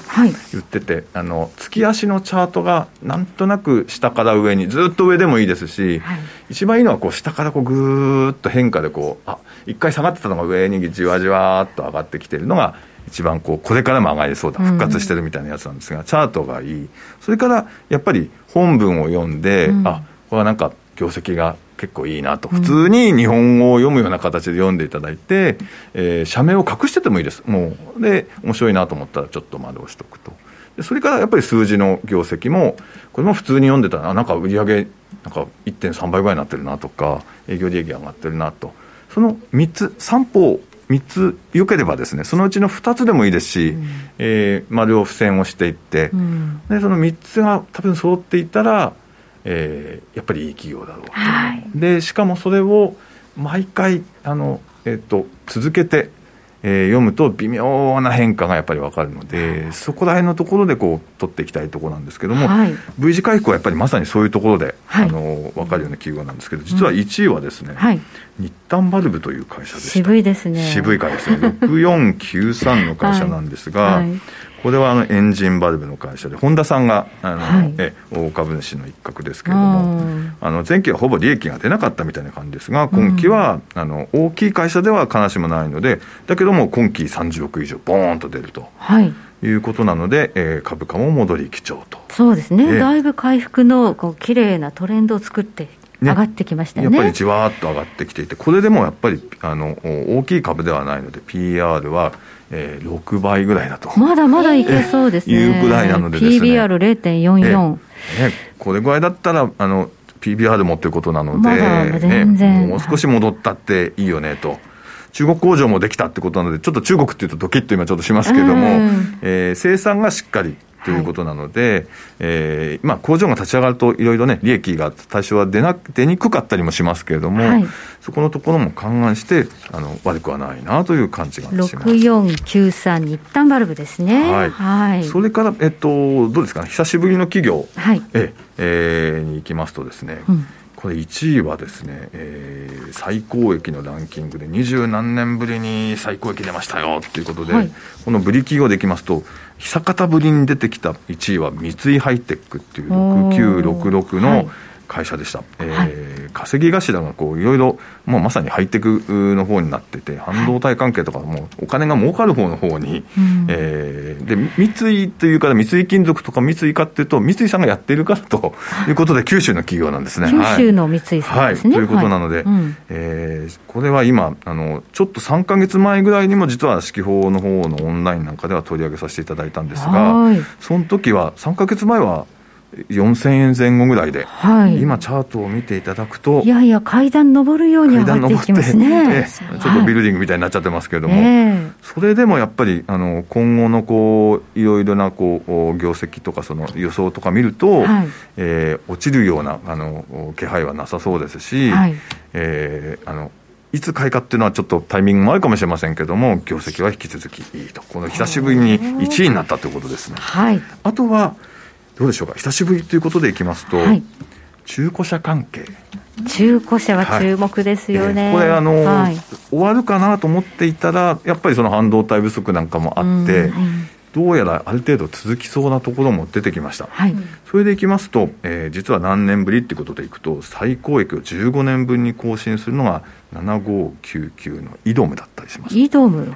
言ってて、はい、あの月足のチャートがなんとなく下から上にずっと上でもいいですし、はい、一番いいのはこう下からこうぐーっと変化でこうあ一回下がってたのが上にじわじわっと上がってきてるのが一番こうこれからも上がりそうだ復活してるみたいなやつなんですが、うん、チャートがいいそれからやっぱり本文を読んで、うん、あこれはなんか業績が結構いいなと、普通に日本語を読むような形で読んでいただいて、えー、社名を隠しててもいいです、もう、で、面白いなと思ったら、ちょっと窓をしとくと。でそれからやっぱり数字の業績も、これも普通に読んでたら、なんか売り上げ、なんか1.3倍ぐらいになってるなとか、営業利益上がってるなと、その3つ、3方、3つよければですねそのうちの2つでもいいですし、うん、えー、丸を付箋をしていって、うん、でその3つが多分揃っていたらえー、やっぱりいい企業だろうと、はい、でしかもそれを毎回あの、えーと、続けて、えー、読むと微妙な変化がやっぱり分かるので、そこら辺のところでこう取っていきたいところなんですけども、はい、V 字回復はやっぱりまさにそういうところで、はい、あの分かるような企業なんですけど、実は1位はですね、うん、日丹バルブという会社でした。渋いですね。渋い会社。ですね6493の会社なんですが、これはあのエンジンバルブの会社で、本田さんがあの、はい、え大株主の一角ですけれども、あの前期はほぼ利益が出なかったみたいな感じですが、今期は、あの大きい会社では必ずしもないので、だけども今期30億以上、ボーンと出ると。はい。いうことなので、えー、株価も戻り基調と。そうですね、えー、だいぶ回復のこう綺麗なトレンドを作って上がってきましたよね、やっぱりじわーっと上がってきていて、これでもやっぱりあの大きい株ではないので、PR はえー、6倍ぐらいだと。まだまだいけそうですね。いうぐらいなのでですね。PBR0.44。えこれぐらいだったら、あの、PBR もっていうことなので、ま全然、もう少し戻ったっていいよねと。中国工場もできたってことなので、ちょっと中国っていうとドキッと今ちょっとしますけれども、えー、生産がしっかりということなので、はい、えー、まあ、工場が立ち上がると、いろいろね、利益が最初は出な出にくかったりもしますけれども、はい、そこのところも勘案して、あの悪くはないなという感じがします。6493日単バルブですね。はい、はい、それから、えっと、どうですかね、久しぶりの企業、はい、ええー、に行きますとですね、うんこれ1位はですね、えー、最高益のランキングで二十何年ぶりに最高益出ましたよということで、はい、このブリキができますと久方ぶりに出てきた1位は三井ハイテックっていう6966の会社でした、えー、稼ぎ頭がこういろいろもうまさにハイテクの方になってて半導体関係とかもお金が儲かる方の方に、うん、えー、で三井というから三井金属とか三井かっていうと三井さんがやっているからということで九州の企業なんですね。九州の三井さんですね、はい、ということなので、はいうん、えー、これは今あのちょっと3か月前ぐらいにも実は指揮法の方のオンラインなんかでは取り上げさせていただいたんですがその時は3か月前は4000円前後ぐらいで、はい、今、チャートを見ていただくと、いやいや、階段登るように上がっていきますね、ちょっとビルディングみたいになっちゃってますけれども、はいそれでもやっぱりあの今後のこういろいろなこう業績とか、その予想とか見ると、はい、えー、落ちるようなあの気配はなさそうですし、はい。えー、あのいつ買いかっていうのはちょっとタイミングもあるかもしれませんけども、業績は引き続きいいと、この久しぶりに1位になったということですね。はい、あとはどうでしょうか？久しぶりということでいきますと、はい、中古車関係。中古車は注目ですよね、はい。えー、これあの、はい、終わるかなと思っていたらやっぱりその半導体不足なんかもあって、どうやらある程度続きそうなところも出てきました、はい、それでいきますと、えー、実は何年ぶりっていうことでいくと最高益を15年分に更新するのが7599のイドムだったりします。イドム。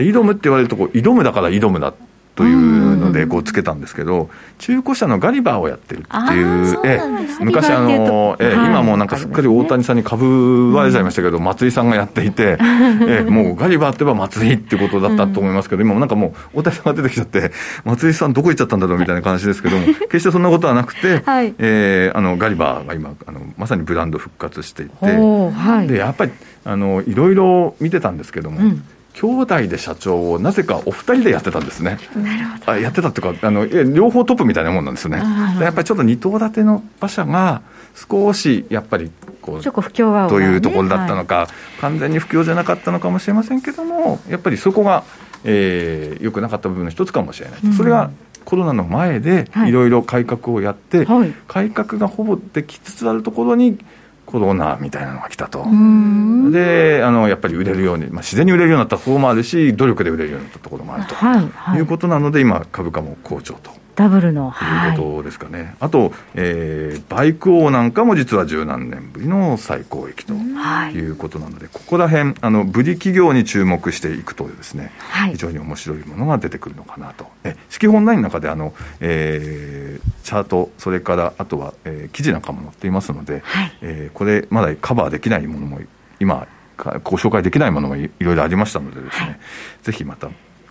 イドムって言われるとこうイドムだからイドムだというのでこうつけたんですけど、中古車のガリバーをやってるっていう、え昔あの、え今もうなんかすっかり大谷さんに株われちゃいましたけど、松井さんがやっていて、えもうガリバーってば松井ってことだったと思いますけど、今もなんかもう大谷さんが出てきちゃって、松井さんどこ行っちゃったんだろうみたいな感じですけども、決してそんなことはなくて、はい、えあのガリバーが今あのまさにブランド復活していて、はい、でやっぱりあのいろいろ見てたんですけども、うん兄弟で社長をなぜかお二人でやってたんですね。なるほど。やってたっていうか、あの、両方トップみたいなもんなんですよね。やっぱりちょっと二頭立ての馬車が少し、やっぱり、こう、不況は、ね、というところだったのか、はい、完全に不況じゃなかったのかもしれませんけども、やっぱりそこが、えー、良くなかった部分の一つかもしれない。うん、それがコロナの前でいろいろ改革をやって、はい、改革がほぼできつつあるところにコロナみたいなのが来たと。で、あの、やっぱり売れるように、まあ、自然に売れるようになったところもあるし、努力で売れるようになったところもあると、はいはい、いうことなので、今、株価も好調と。ダブルの、ということですかね、はい、あと、えー、バイク王なんかも実は十何年ぶりの最高益とい。うことなので、ここら辺あのブリ企業に注目していくとですね、はい、非常に面白いものが出てくるのかなと、え四季本9の中であの、えー、チャート、それからあとは、えー、記事なんかも載っていますので、はい、えー、これ、まだカバーできないものも今、ご紹介できないものもいろいろありましたのでですね、はい、ぜひまた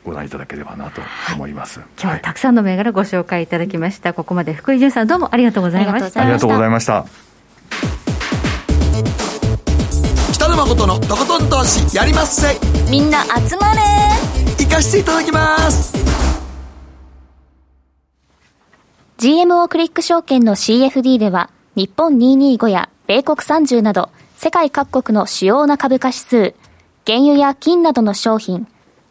ご覧いただければなと思います、はい、今日はたくさんの銘柄ご紹介いただきました、ここまで福井潤さんどうもありがとうございました。ありがとうございました。北野誠のとことん投資やりまっせ。みんな集まれ。行かしていただきます。GMO クリック証券の CFD では日本225や米国30など世界各国の主要な株価指数原油や金などの商品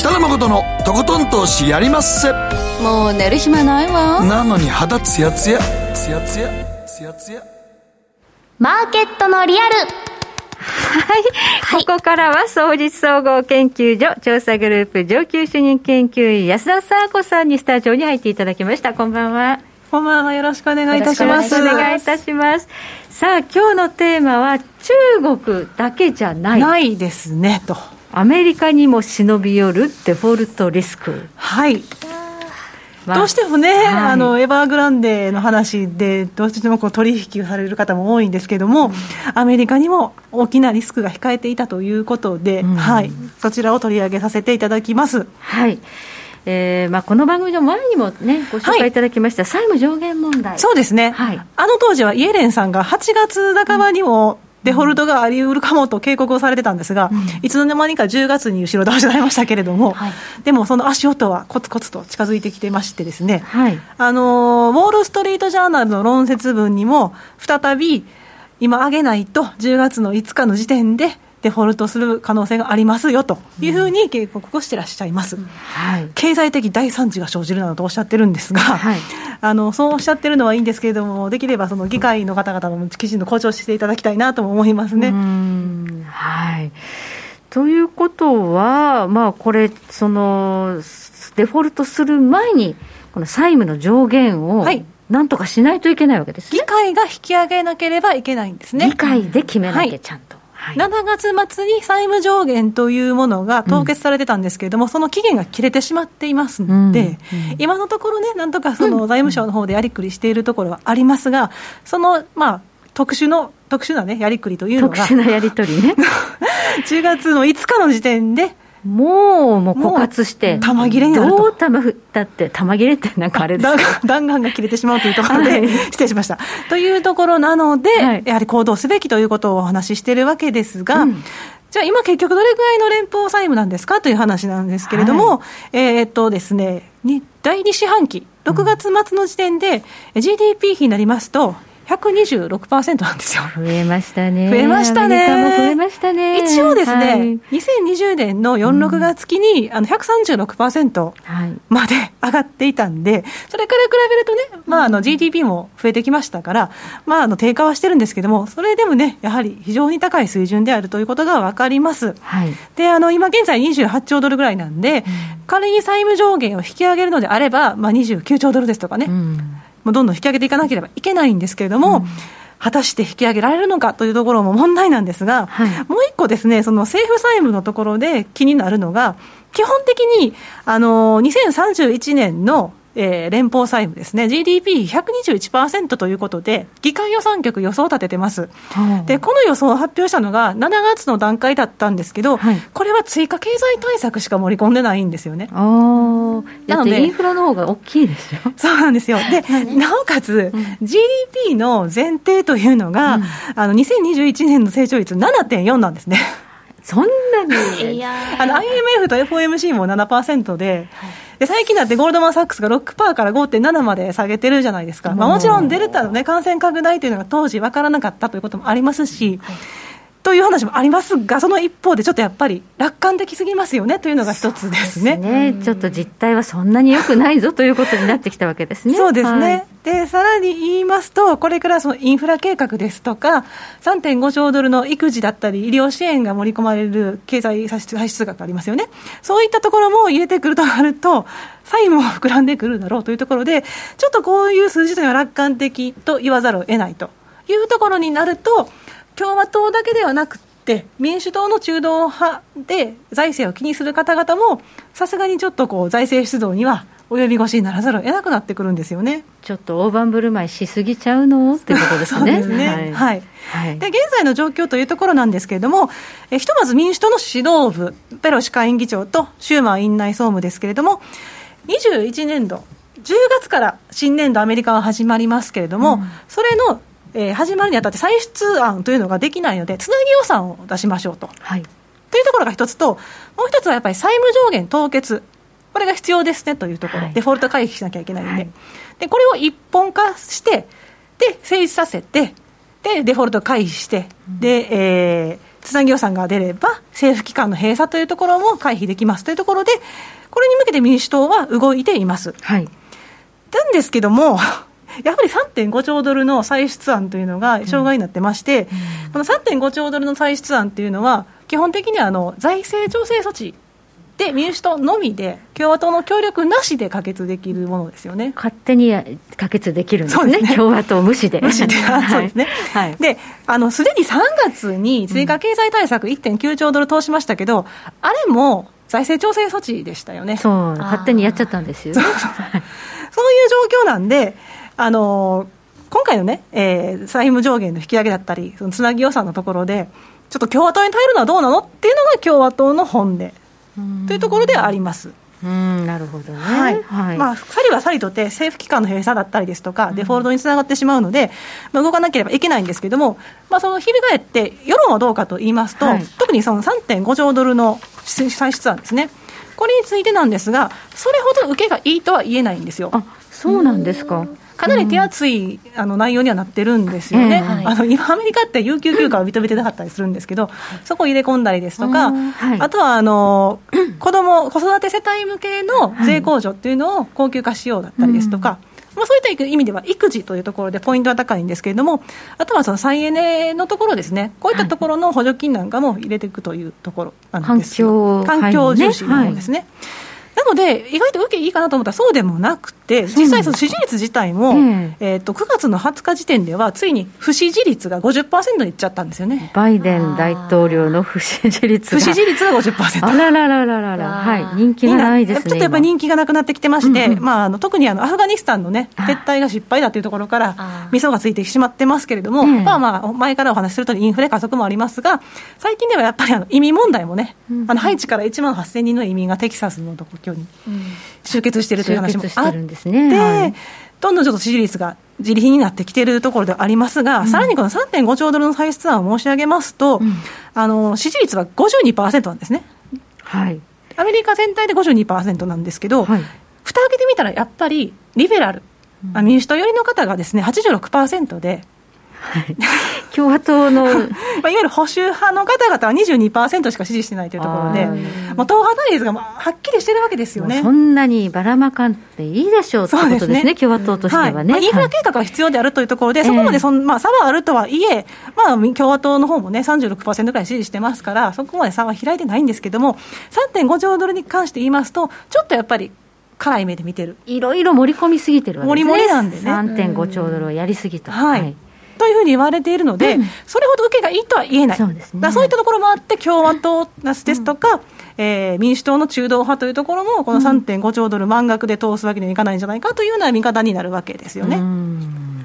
北野誠のとことん投資やりまっせ。もう寝る暇ないわ。なのに肌ツヤツヤ。ツヤツヤ。ツヤツヤ。マーケットのリアル。はい、はい、ここからは総実総合研究所調査グループ上級主任研究員安田沙子さんにスタジオに入っていただきました。こんばんは。こんばんは。よろしくお願いいたします。お願いいたします。さあ今日のテーマは中国だけじゃない。ないですねとアメリカにも忍び寄るデフォルトリスク。はい。どうしてもね、はい、あのエバーグランデの話で、どうしてもこう取引される方も多いんですけれども、うん、アメリカにも大きなリスクが控えていたということで、うん、はい、そちらを取り上げさせていただきます。はい。えーまあ、この番組の前にも、ね、ご紹介いただきました、はい、債務上限問題。そうですね、はい、あの当時はイエレンさんが8月半ばにも、うんデフォルトがあり得るかもと警告をされてたんですが、うん、いつの間にか10月に後ろ倒しになりましたけれども、はい、でもその足音はコツコツと近づいてきてましてですね、はい、あのウォール・ストリート・ジャーナルの論説文にも再び今上げないと10月の5日の時点でデフォルトする可能性がありますよというふうに警告をしてらっしゃいます、うんはい、経済的大惨事が生じるなどとおっしゃってるんですが、はい、あのそうおっしゃってるのはいいんですけれども、できればその議会の方々もきちんと校長していただきたいなとも思いますね。はい。ということは、まあ、これ、そのデフォルトする前に、この債務の上限を、はい。なんとかしないといけないわけです、ね、議会が引き上げなければいけないんですね。議会で決めなきゃ、ちゃんと。はい、7月末に債務上限というものが凍結されてたんですけれども、うん、その期限が切れてしまっていますので、うんうん、今のところね、なんとかその財務省の方でやりくりしているところはありますが、その、まあ、特殊の、特殊なね、やりくりというのが。特殊なやり取りね。10月の5日の時点で、もう、もう枯渇して、玉切れになると。どう玉振ったって、玉切れってなんかあれですか？弾丸が切れてしまうというところで、はい、失礼しました。というところなので、はい、やはり行動すべきということをお話ししているわけですが、うん、じゃあ今結局どれぐらいの連邦債務なんですかという話なんですけれども、はい、えー、っとですね、第2四半期、6月末の時点で GDP 比になりますと、126%なんですよ。増えましたね。増えましたね。増えましたね。一応ですね、はい、2020年の4、6月期に、うん、あの136%まで上がっていたんで、それから比べるとね、まあ、あの GDP も増えてきましたから、まあ、あの低下はしてるんですけども、それでもね、やはり非常に高い水準であるということが分かります。はい、で、あの今現在28兆ドルぐらいなんで、うん、仮に債務上限を引き上げるのであれば、まあ、29兆ドルですとかね。うんもうどんどん引き上げていかなければいけないんですけれども、うん、果たして引き上げられるのかというところも問題なんですが、はい、もう一個ですね、その政府債務のところで気になるのが、基本的に、あの、2031年のえー、連邦債務ですね、GDP121% ということで、議会予算局予想を立ててます、はあ、でこの予想を発表したのが7月の段階だったんですけど、はい、これは追加経済対策しか盛り込んでないんですよね。あなので、インフラの方が大きいですよ。そうなんですよ。で、なおかつ、うん、GDP の前提というのが、うん、あの2021年の成長率7.4なんですね。そんなに。あの IMF と FOMC も7%で、はいで最近だってゴールドマン・サックスが6%から5.7まで下げてるじゃないですか、まあ、もちろんデルタの、ね、感染拡大というのが当時分からなかったということもありますし、はいという話もありますが、その一方で、ちょっとやっぱり楽観的すぎますよねというのが一つですね。ね、ちょっと実態はそんなによくないぞということになってきたわけですね。そうですね、はい、でさらに言いますと、これからそのインフラ計画ですとか、3.5兆ドルの育児だったり、医療支援が盛り込まれる経済歳出額ありますよね、そういったところも入れてくるとなると、債務も膨らんでくるだろうというところで、ちょっとこういう数字というのは楽観的と言わざるを得ないというところになると、共和党だけではなくて、民主党の中道派で財政を気にする方々も、さすがにちょっとこう財政出動には及び腰にならざるを得なくなってくるんですよね。ちょっと大盤振る舞いしすぎちゃうのってことですね。ね。はい、はい。はい、で現在の状況というところなんですけれども、えひとまず民主党の指導部、ペロシ下院議長とシューマー院内総務ですけれども、21年度、10月から新年度、アメリカは始まりますけれども、うん、それのえー、始まるにあたって歳出案というのができないので、つなぎ予算を出しましょうと。はい、というところが一つと、もう一つはやっぱり債務上限凍結、これが必要ですねというところ、はい、デフォルト回避しなきゃいけないので、はい、でこれを一本化して、で成立させて、でデフォルト回避して、で、えー、つなぎ予算が出れば、政府機関の閉鎖というところも回避できます。というところで、これに向けて民主党は動いています。はい、なんですけども、やっぱり3.5兆ドルの歳出案というのが障害になってまして、うん、この3.5兆ドルの歳出案というのは、基本的にはあの財政調整措置で民主党のみで、共和党の協力なしで可決できるものですよね。勝手に可決できるんですね、ね。共和党無視で。無視で、そうですね。はい、で、あのすでに3月に追加経済対策1.9兆ドル通しましたけど、うん、あれも財政調整措置でしたよね。そう、勝手にやっちゃったんですよ、ね、そういう状況なんで、あの今回のね、えー、債務上限の引き上げだったり、そのつなぎ予算のところで、ちょっと共和党に耐えるのはどうなのっていうのが共和党の本音というところではあります。うんなるほどね、はい。はい。まあ、さりはさりとて政府機関の閉鎖だったりですとか、デフォルトにつながってしまうので、まあ、動かなければいけないんですけれども、まあ、その翻って、世論はどうかと言いますと、はい、特にその3.5兆ドルの歳出案ですね、これについてなんですが、それほど受けがいいとは言えないんですよ。あそうなんですか。かなり手厚い、あの内容にはなってるんですよね、えーあの今、アメリカって有給休暇を認めてなかったりするんですけど、そこを入れ込んだりですとか、はい、あとはあの 子供子育て世帯向けの税控除っていうのを高級化しようだったりですとか。まあ、そういった意味では育児というところでポイントは高いんですけれども、あとはその再エネのところですね、こういったところの補助金なんかも入れていくというところなんですよ、環境、環境重視のものですね。はいなので、意外と受けいいかなと思ったらそうでもなくて、実際、その支持率自体も、えー、と9月の20日時点では、ついに不支持率が50%いっちゃったんですよね。バイデン大統領の不支持率不支持率が50%。あららららら。ら、はい、人気がないですね。ちょっとやっぱり人気がなくなってきてまして、うんうん、まあ、あの特にあのアフガニスタンのね、撤退が失敗だというところから、みそがついてしまってますけれども、まあまあ、前からお話しするとインフレ加速もありますが、最近ではやっぱりあの移民問題もね、うんあのハイチから1万8000人の移民がテキサスのところに集結しているという話もあって、ねどんどんちょっと支持率が自利品になってきているところではありますが、うん、さらにこの3.5兆ドルの歳出案を申し上げますと、うん、あの支持率は52%なんですね。はい、アメリカ全体で52%なんですけど、はい、蓋開けてみたらやっぱりリベラル、うん、民主党寄りの方がですね86%で、はい、共和党の まあ、いわゆる保守派の方々は22%しか支持してないというところで、もう党派対立がはっきりしてるわけですよね。そんなにばらまかんでいいでしょうということですね、すね。共和党としてはね。はい。まあ、インフラ計画が必要であるというところで、はい、そこまでそん、まあ、差はあるとはいえ、まあ、共和党の方もね、36%ぐらい支持してますから、そこまで差は開いてないんですけども、3.5兆ドルに関して言いますと、ちょっとやっぱり、辛い目で見てる。いろいろ盛り込みすぎてるわけですね、盛り盛りなんでね。3.5兆ドルはやりすぎと。はい、はいというふうに言われているので、うん、それほど受けがいいとは言えない、そうですね、そういったところもあって、共和党ですとか、うん、えー、民主党の中道派というところも、この3.5兆ドル満額で通すわけにはいかないんじゃないかというような見方になるわけですよね。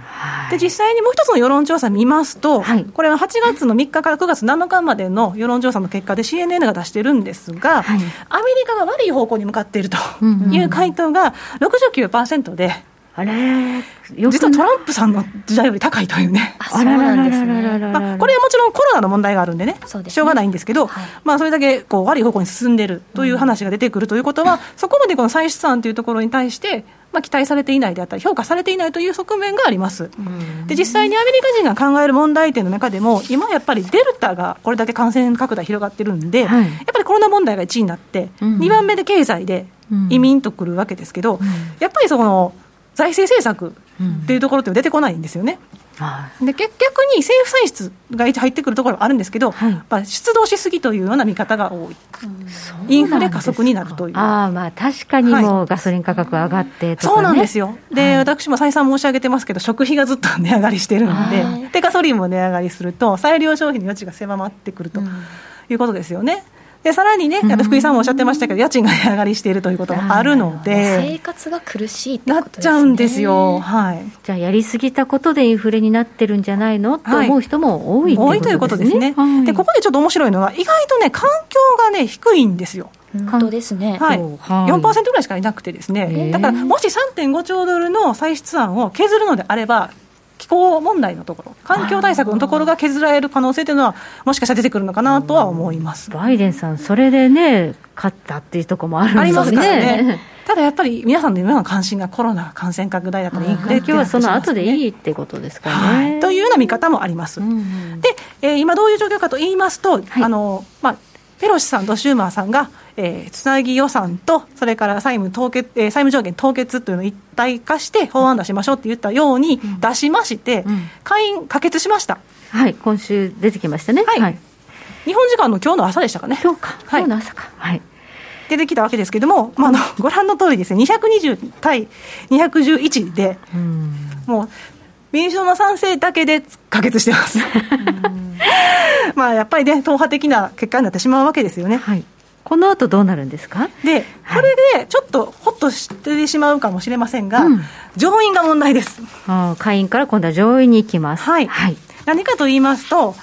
はい、で実際にもう一つの世論調査見ますと、はい、これは8月の3日から9月7日までの世論調査の結果で CNN が出してるんですが、はい、アメリカが悪い方向に向かっているという回答が69%で。あれ実はトランプさんの時代より高いというね、あららららららまあ、これはもちろんコロナの問題があるんでね、でね。しょうがないんですけど、はい、まあ、それだけこう悪い方向に進んでいるという話が出てくるということは、うん、そこまでこの歳出案というところに対して、まあ、期待されていないであったり、評価されていないという側面があります。で実際にアメリカ人が考える問題点の中でも、今やっぱりデルタがこれだけ感染拡大広がってるんで、はい、やっぱりコロナ問題が1位になって、うん、2番目で経済で移民とくるわけですけど、やっぱりその財政政策っていうところって出てこないんですよね。で逆に政府歳出が入ってくるところはあるんですけど、はい、まあ、出動しすぎというような見方が多い、うん、インフレ加速になるという。あまあ確かにもうガソリン価格上がってとか、ね、そうなんですよ、で、はい、私も再三申し上げてますけど、食費がずっと値上がりしてるんで、でガソリンも値上がりすると、裁量消費の余地が狭まってくるということですよね。でさらにね、あ福井さんもおっしゃってましたけど、家賃が値上がりしているということもあるので、生活が苦しい、ね、なっちゃうんですよ、はい、じゃあ、やりすぎたことでインフレになってるんじゃないの？と思う人も多い、多いということですね、はい、でここでちょっと面白いのは、意外とね、環境がね、低いんですよ。本当ですね、はい、4%ぐらいしかいなくてですね、だからもし3.5兆ドルの歳出案を削るのであれば、気候問題のところ、環境対策のところが削られる可能性というのは、もしかしたら出てくるのかなとは思います。バイデンさん、それでね、勝ったっていうところもあるんですね。ありますね。ただやっぱり皆さんの今の関心がコロナ感染拡大だったり、インフレ今日はその後でいいってことですかね。はい、というような見方もあります。うんうん、で、えー、今どういう状況かと言いますと、はい、あのまあ、ペロシさんとシューマーさんが、えー、つなぎ予算と、それから債務凍結、えー、債務上限凍結というのを一体化して法案出しましょうって言ったように出しまして、うん、会員可決しました。はい、今週出てきましたね。はい。はい、日本時間の今日の朝でしたかね。今日か。今日の朝か。はい。出てきたわけですけれども、まあ、あのご覧の通りですね、220対211で、うもう民主党の賛成だけで可決してます。まあやっぱりね、党派的な結果になってしまうわけですよね。はいこの後どうなるんですか？で、これでちょっとほっとしてしまうかもしれませんが、うん、上院が問題です。下院から今度は上院に行きます。はい。はい、何かと言いますと、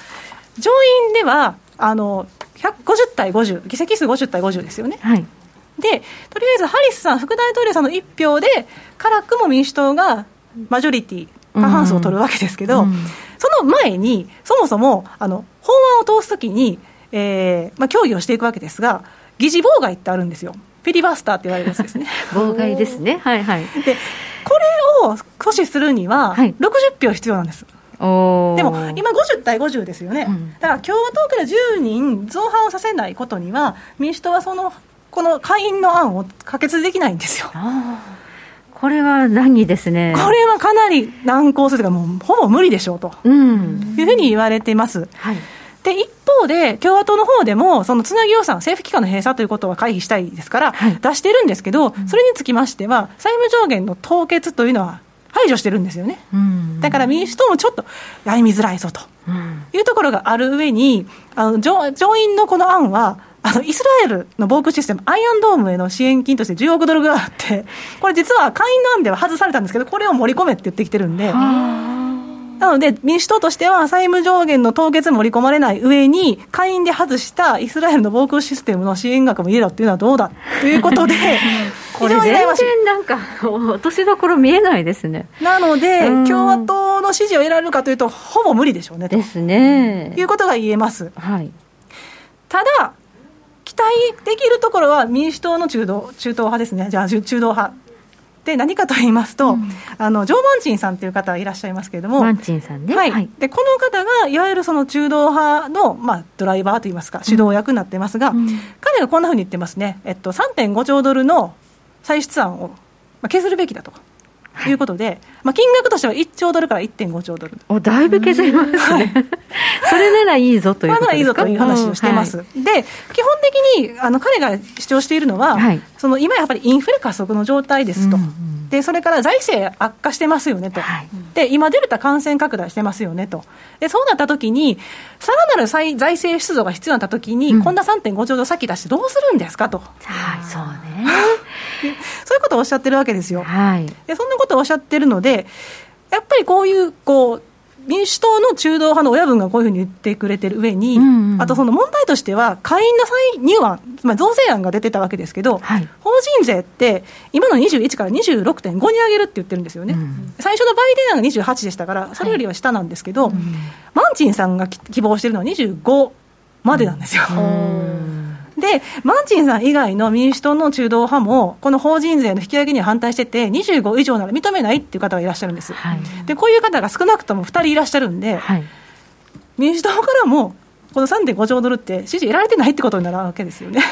上院では、あの、50対50、議席数50対50ですよね。はい。で、とりあえずハリスさん、副大統領さんの1票で、辛くも民主党がマジョリティ、過半数を取るわけですけど、うん、その前に、そもそもあの法案を通すときに、えーまあ、協議をしていくわけですが、議事妨害ってあるんですよ。フィリバスターって言われるやつですね。妨害ですね。はいはい。で、これを阻止するには、60票必要なんです。でも今50対50ですよね、うん、だから共和党から10人造反をさせないことには民主党はそのこの下院の案を可決できないんですよ。これは難儀ですね。これはかなり難航するというか、もうほぼ無理でしょうと、うん、いうふうに言われています。はい、で一方で、共和党の方でも、そのつなぎ予算、政府機関の閉鎖ということは回避したいですから、はい、出してるんですけど、それにつきましては、債務上限の凍結というのは排除してるんですよね。だから民主党もちょっとやみづらいぞというところがある上に、あの上上院のこの案は、あのイスラエルの防空システム、アイアンドームへの支援金として10億ドルがあって、これ実は会員なんでは外されたんですけど、これを盛り込めって言ってきてるんで。なので、民主党としては債務上限の凍結盛り込まれない上に、会員で外したイスラエルの防空システムの支援額も入れろっていうのはどうだということで、これ全然なんか、落としどころ見えないですね。なので、共和党の支持を得られるかというと、ほぼ無理でしょうねですね。いうことが言えます。はい、ただ、期待できるところは民主党の中道中道派ですね、じゃあ中道派。で何かと言いますと、うん、あのジョー・マンチンさんという方がいらっしゃいますけれども、マンチンさんね、はい、でこの方がいわゆるその中道派の、まあ、ドライバーといいますか、指導役になってますが、うん、彼がこんなふうに言ってますね、えっと、3.5兆ドルの歳出案を、まあ、削るべきだと。とい。うことで、まあ、金額としては1兆ドルから1.5兆ドル。おだいぶ削りますね、はい、それならいいぞということですか、いいぞという話をしています、うん。はい、で基本的にあの彼が主張しているのは、はい、その今やっぱりインフレ加速の状態ですと。うんうん。でそれから財政悪化してますよねと、はい、で今、デルタ感染拡大してますよねと、でそうなったときに、さらなる財政出動が必要になったときに、うん、こんな3.5兆ドル先出してどうするんですかと。はい、そうね そういうことをおっしゃってるわけですよ。はい、でそんなことをおっしゃってるので、やっぱりこういうこう民主党の中道派の親分がこういうふうに言ってくれてる上に、うんうん、あとその問題としては、会員の再入案、つまり増税案が出てたわけですけど、はい、法人税って、今の21から26.5に上げるって言ってるんですよね、うん、最初のバイデン案が28でしたから、それよりは下なんですけど、はいマンチンさんが希望してるのは25までなんですよ。うんで、マンチンさん以外の民主党の中道派も、この法人税の引き上げには反対してて、25以上なら認めないっていう方がいらっしゃるんです。はい、で、こういう方が少なくとも2人いらっしゃるんで、はい、民主党からも、この3.5兆ドルって支持得られてないってことになるわけですよね。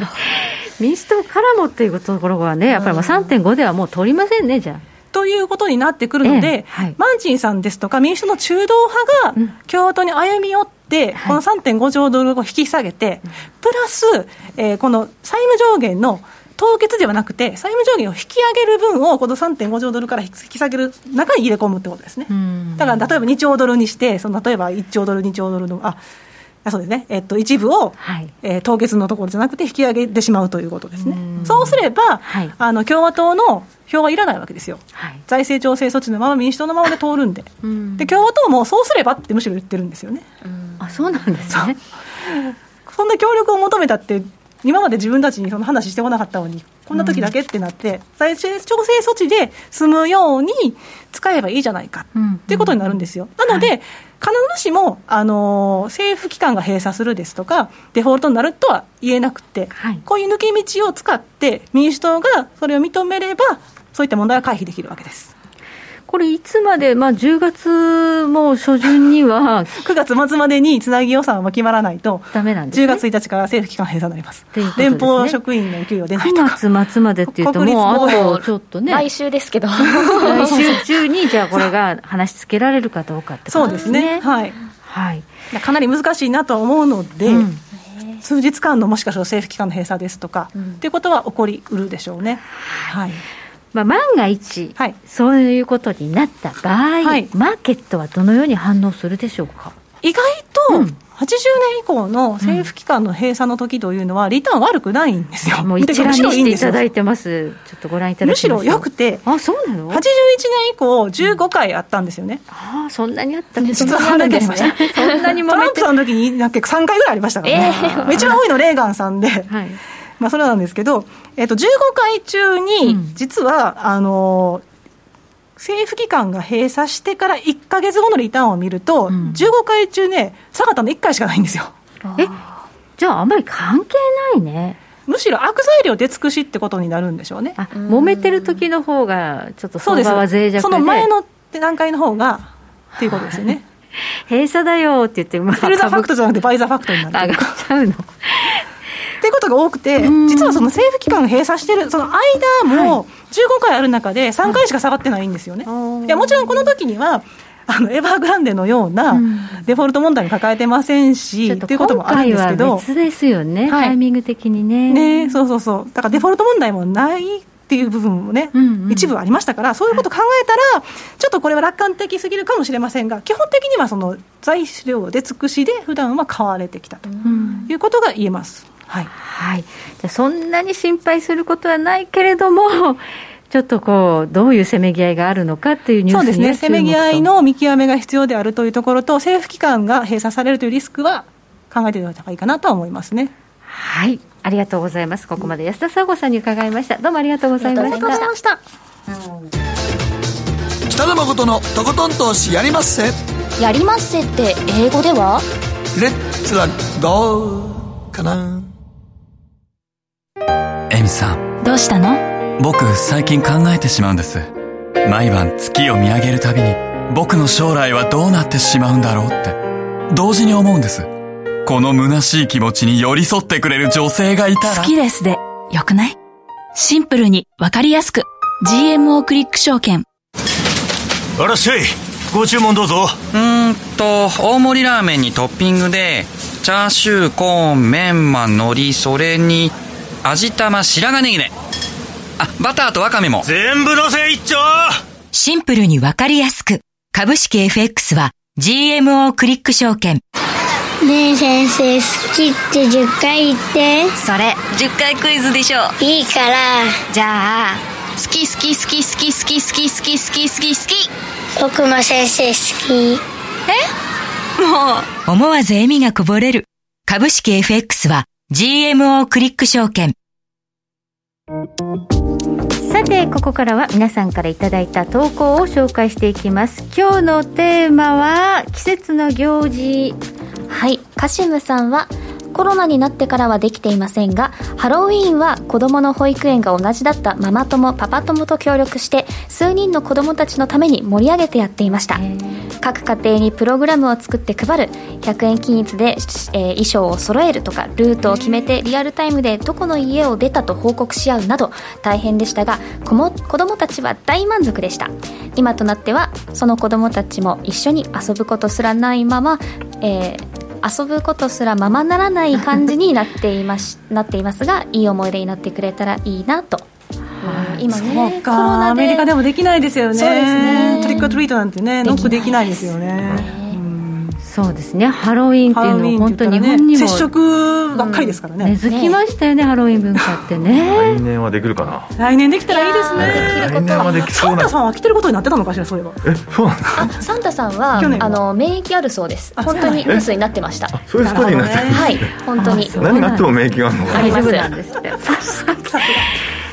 民主党からもっていうところはね、やっぱり3.5ではもう通りませんね、じゃあ。ということになってくるので、ええはい、マンチンさんですとか、民主党の中道派が共和党に歩み寄って、この3.5兆ドルを引き下げて、プラス、えー、この債務上限の凍結ではなくて、債務上限を引き上げる分を、この3.5兆ドルから引き下げる中に入れ込むってことですね。だから例えば2兆ドルにして、その例えば1兆ドル、2兆ドルの、あそうですね、えっと、一部を、はい、えー、凍結のところじゃなくて引き上げてしまうということですね。そうすれば、はい、あの共和党の票はいらないわけですよ、はい、財政調整措置のまま民主党のままで通るんで。で共和党もそうすればってむしろ言ってるんですよね。あそうなんですね。そんな協力を求めたって今まで自分たちにその話してこなかったのに、こんな時だけってなって、財政調整措置で済むように使えばいいじゃないかっていうことになるんですよ。なので、必ずしも、あの政府機関が閉鎖するですとか、デフォルトになるとは言えなくて、こういう抜け道を使って、民主党がそれを認めれば、そういった問題は回避できるわけです。これ、いつまで、まあ、10月も初旬には 9月末までにつなぎ予算は決まらないと、だめなんです、ね、10月1日から政府機関閉鎖になります、すね、連邦職員の給与出ないと。か、9月末までっていうと、もうあとちょっとね、来週ですけど、来週中に、じゃあ、これが話しつけられるかどうかってことですね。そうですね。はい。はい、かなり難しいなと思うので、うん、数日間のもしかしたら政府機関の閉鎖ですとか、うん、ということは起こりうるでしょうね。はいまあ、万が一、はい、そういうことになった場合、はい、マーケットはどのように反応するでしょうか？意外と、うん、80年以降の政府機関の閉鎖の時というのは、リターン悪くないんですよ。もう一覧にしていただいてます。ちょっとご覧いただきむしろ良くて、あ、そうなの ?81 年以降、15回あったん実よね。ああ、そんなにあったね。実はあるんですね。そんなにトランプさんの時に、なんか3回ぐらいありましたからね。えー、一番多いのレーガンさんで。はいまあ、それなんですけど、えっと、15回中に、実は、あの政府機関が閉鎖してから1か月後のリターンを見ると、うん、15回中ね、下がったの1回しかないんですよ。えじゃあ、あんまり関係ないね。むしろ悪材料出尽くしってことになるんでしょうね。あ揉めてる時の方が、ちょっと相場は脆弱でその前の段階の方がっていうことですよね。閉鎖だよって言って、まあ、セルザファクトじゃなくてバイザファクトになる上がっちゃうのいうことが多くて、実はその政府機関が閉鎖してる、その間も15回ある中で3回しか下がってないんですよね。いやもちろんこの時にはあのエバーグランデのようなデフォルト問題も抱えてませんし、うん、っていうこともあるんですけど、別ですよね、はい、タイミング的にね。ねそうそうそう、だからデフォルト問題もないっていう部分もね、うんうん、一部ありましたから、そういうことを考えたら、ちょっとこれは楽観的すぎるかもしれませんが、基本的にはその材料で尽くしで、普段は買われてきたということが言えます。はい、はい、じゃそんなに心配することはないけれども、ちょっとこう、どういうせめぎ合いがあるのかっていうニュースそうですね、せめぎ合いの見極めが必要であるというところと、政府機関が閉鎖されるというリスクは考えておいた方がいいかなとは思いますね。はい。ありがとうございます。ここまで安田佐吾さんに伺いました。どうもありがとうございました。ありがとうございました。北野誠のとことん投資やりまっせ。やりまっせって英語では？レッツラゴーかなエミさん。どうしたの？僕最近考えてしまうんです。毎晩月を見上げるたびに僕の将来はどうなってしまうんだろうって。同時に思うんです。この虚しい気持ちに寄り添ってくれる女性がいたら。好きですでよくない？シンプルにわかりやすく。GMO クリック証券。あらっしゃい。ご注文どうぞ。うんと大盛りラーメンにトッピングでチャーシューコーンメンマ海苔それに味玉白髪ネギね。あバターとワカメも。全部のせ一丁。シンプルにわかりやすく。株式 FX は GMO クリック証券。ねえ先生好きって10回言って。それ10回クイズでしょ。いいから。じゃあ好き好き好き好き好き好き好き好き好き好き。僕も先生好き。え？もう。思わず笑みがこぼれる。株式 FX は GMO クリック証券さてここからは皆さんからいただいた投稿を紹介していきます。今日のテーマは季節の行事。はい。カシムさんはコロナになってからはできていませんがハロウィーンは子どもの保育園が同じだったママ友パパ友と協力して数人の子どもたちのために盛り上げてやっていました。各家庭にプログラムを作って配る100円均一で、えー、衣装を揃えるとかルートを決めてリアルタイムでどこの家を出たと報告し合うなど大変でしたが子どもたちは大満足でした。今となってはその子どもたちも一緒に遊ぶことすらないまま、えー、遊ぶことすらままならない感じになっています なっていますがいい思い出になってくれたらいいなと。今ねコロナアメリカでもできないですよね。ね。トリックトリートなんてねノックできないですよねそうですね。ハロウィンっていうのは本当日本にも、接触ばっかりですからね、根付きましたよねハロウィン文化ってね。来年はできるかな？来年できたらいいですね。来年はできそうな。サンタさんは来てることになってたのかしらそういえば。えそうなんですか？サンタさんはあの免疫あるそうです。本当にニュースになってました。そういうストーリーになってるはい本当に。何があっても免疫があるの大丈夫なんですって。さすが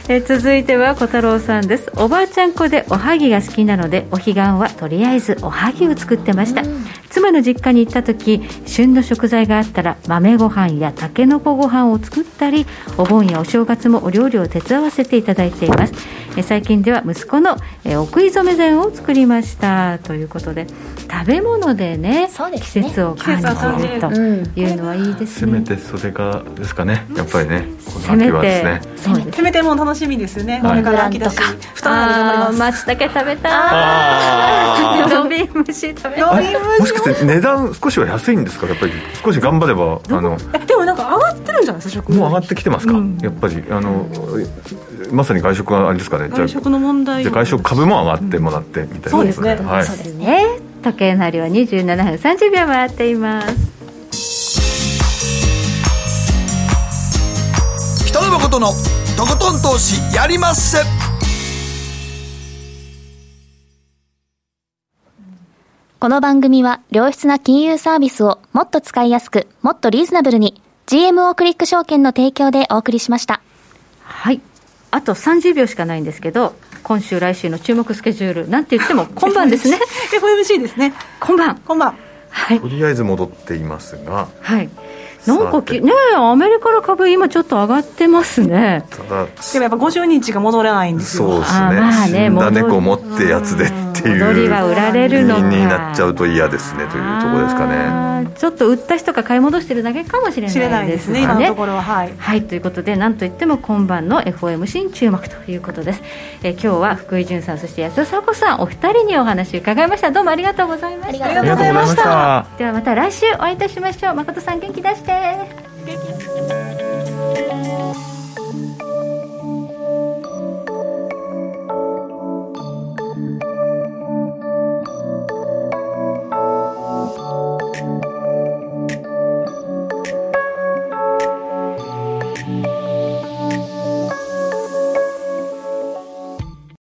え続いては小太郎さんです。おばあちゃん子でおはぎが好きなのでお彼岸はとりあえずおはぎを作ってました、妻の実家に行った時旬の食材があったら豆ご飯やたけのこご飯を作ったりお盆やお正月もお料理を手伝わせていただいています。え最近では息子のえお食い初め膳を作りました。ということで食べ物でね、ね、季節を感じるというのはいいですね、せめてそれがですかね。やっぱりねこの秋はですね。せめても楽しみですよね、これから秋だし太らない松茸食べたい。ロビン虫食べたい。もしかして値段少しは安いんですか？やっぱり少し頑張ればあの。でもなんか上がってるんじゃないですかもう上がってきてますか、うん、やっぱり。あのまさに外食はあれですかね？外食の問題じゃ外食株も上がってもらってみたいな、そうですね、はい、そうですね。時計の針は27分30秒回っています。北野誠のとことん投資やりまっせ。この番組は良質な金融サービスをもっと使いやすくもっとリーズナブルに GMO クリック証券の提供でお送りしました。はい。あと30秒しかないんですけど今週来週の注目スケジュールなんて言っても今晩ですね。FOMC ですね。今晩。今晩。はい。とりあえず戻っていますが。はいなんかきねアメリカの株今ちょっと上がってますね。ただでもやっぱ50日が戻らないんですよ。そうですね。まあね死んだ猫持ってやつでっていう。戻りは売られるのになっちゃうと嫌ですねというところですかね。ちょっと売った人が買い戻してるだけかもしれないですね今のところははい、はい、ということでなんといっても今晩の FOMC に注目ということです。え今日は福井潤さんそして安田沙子さんお二人にお話伺いました。どうもありがとうございました。ありがとうございました。ではまた来週お会いいたしましょう。誠さん元気出して Good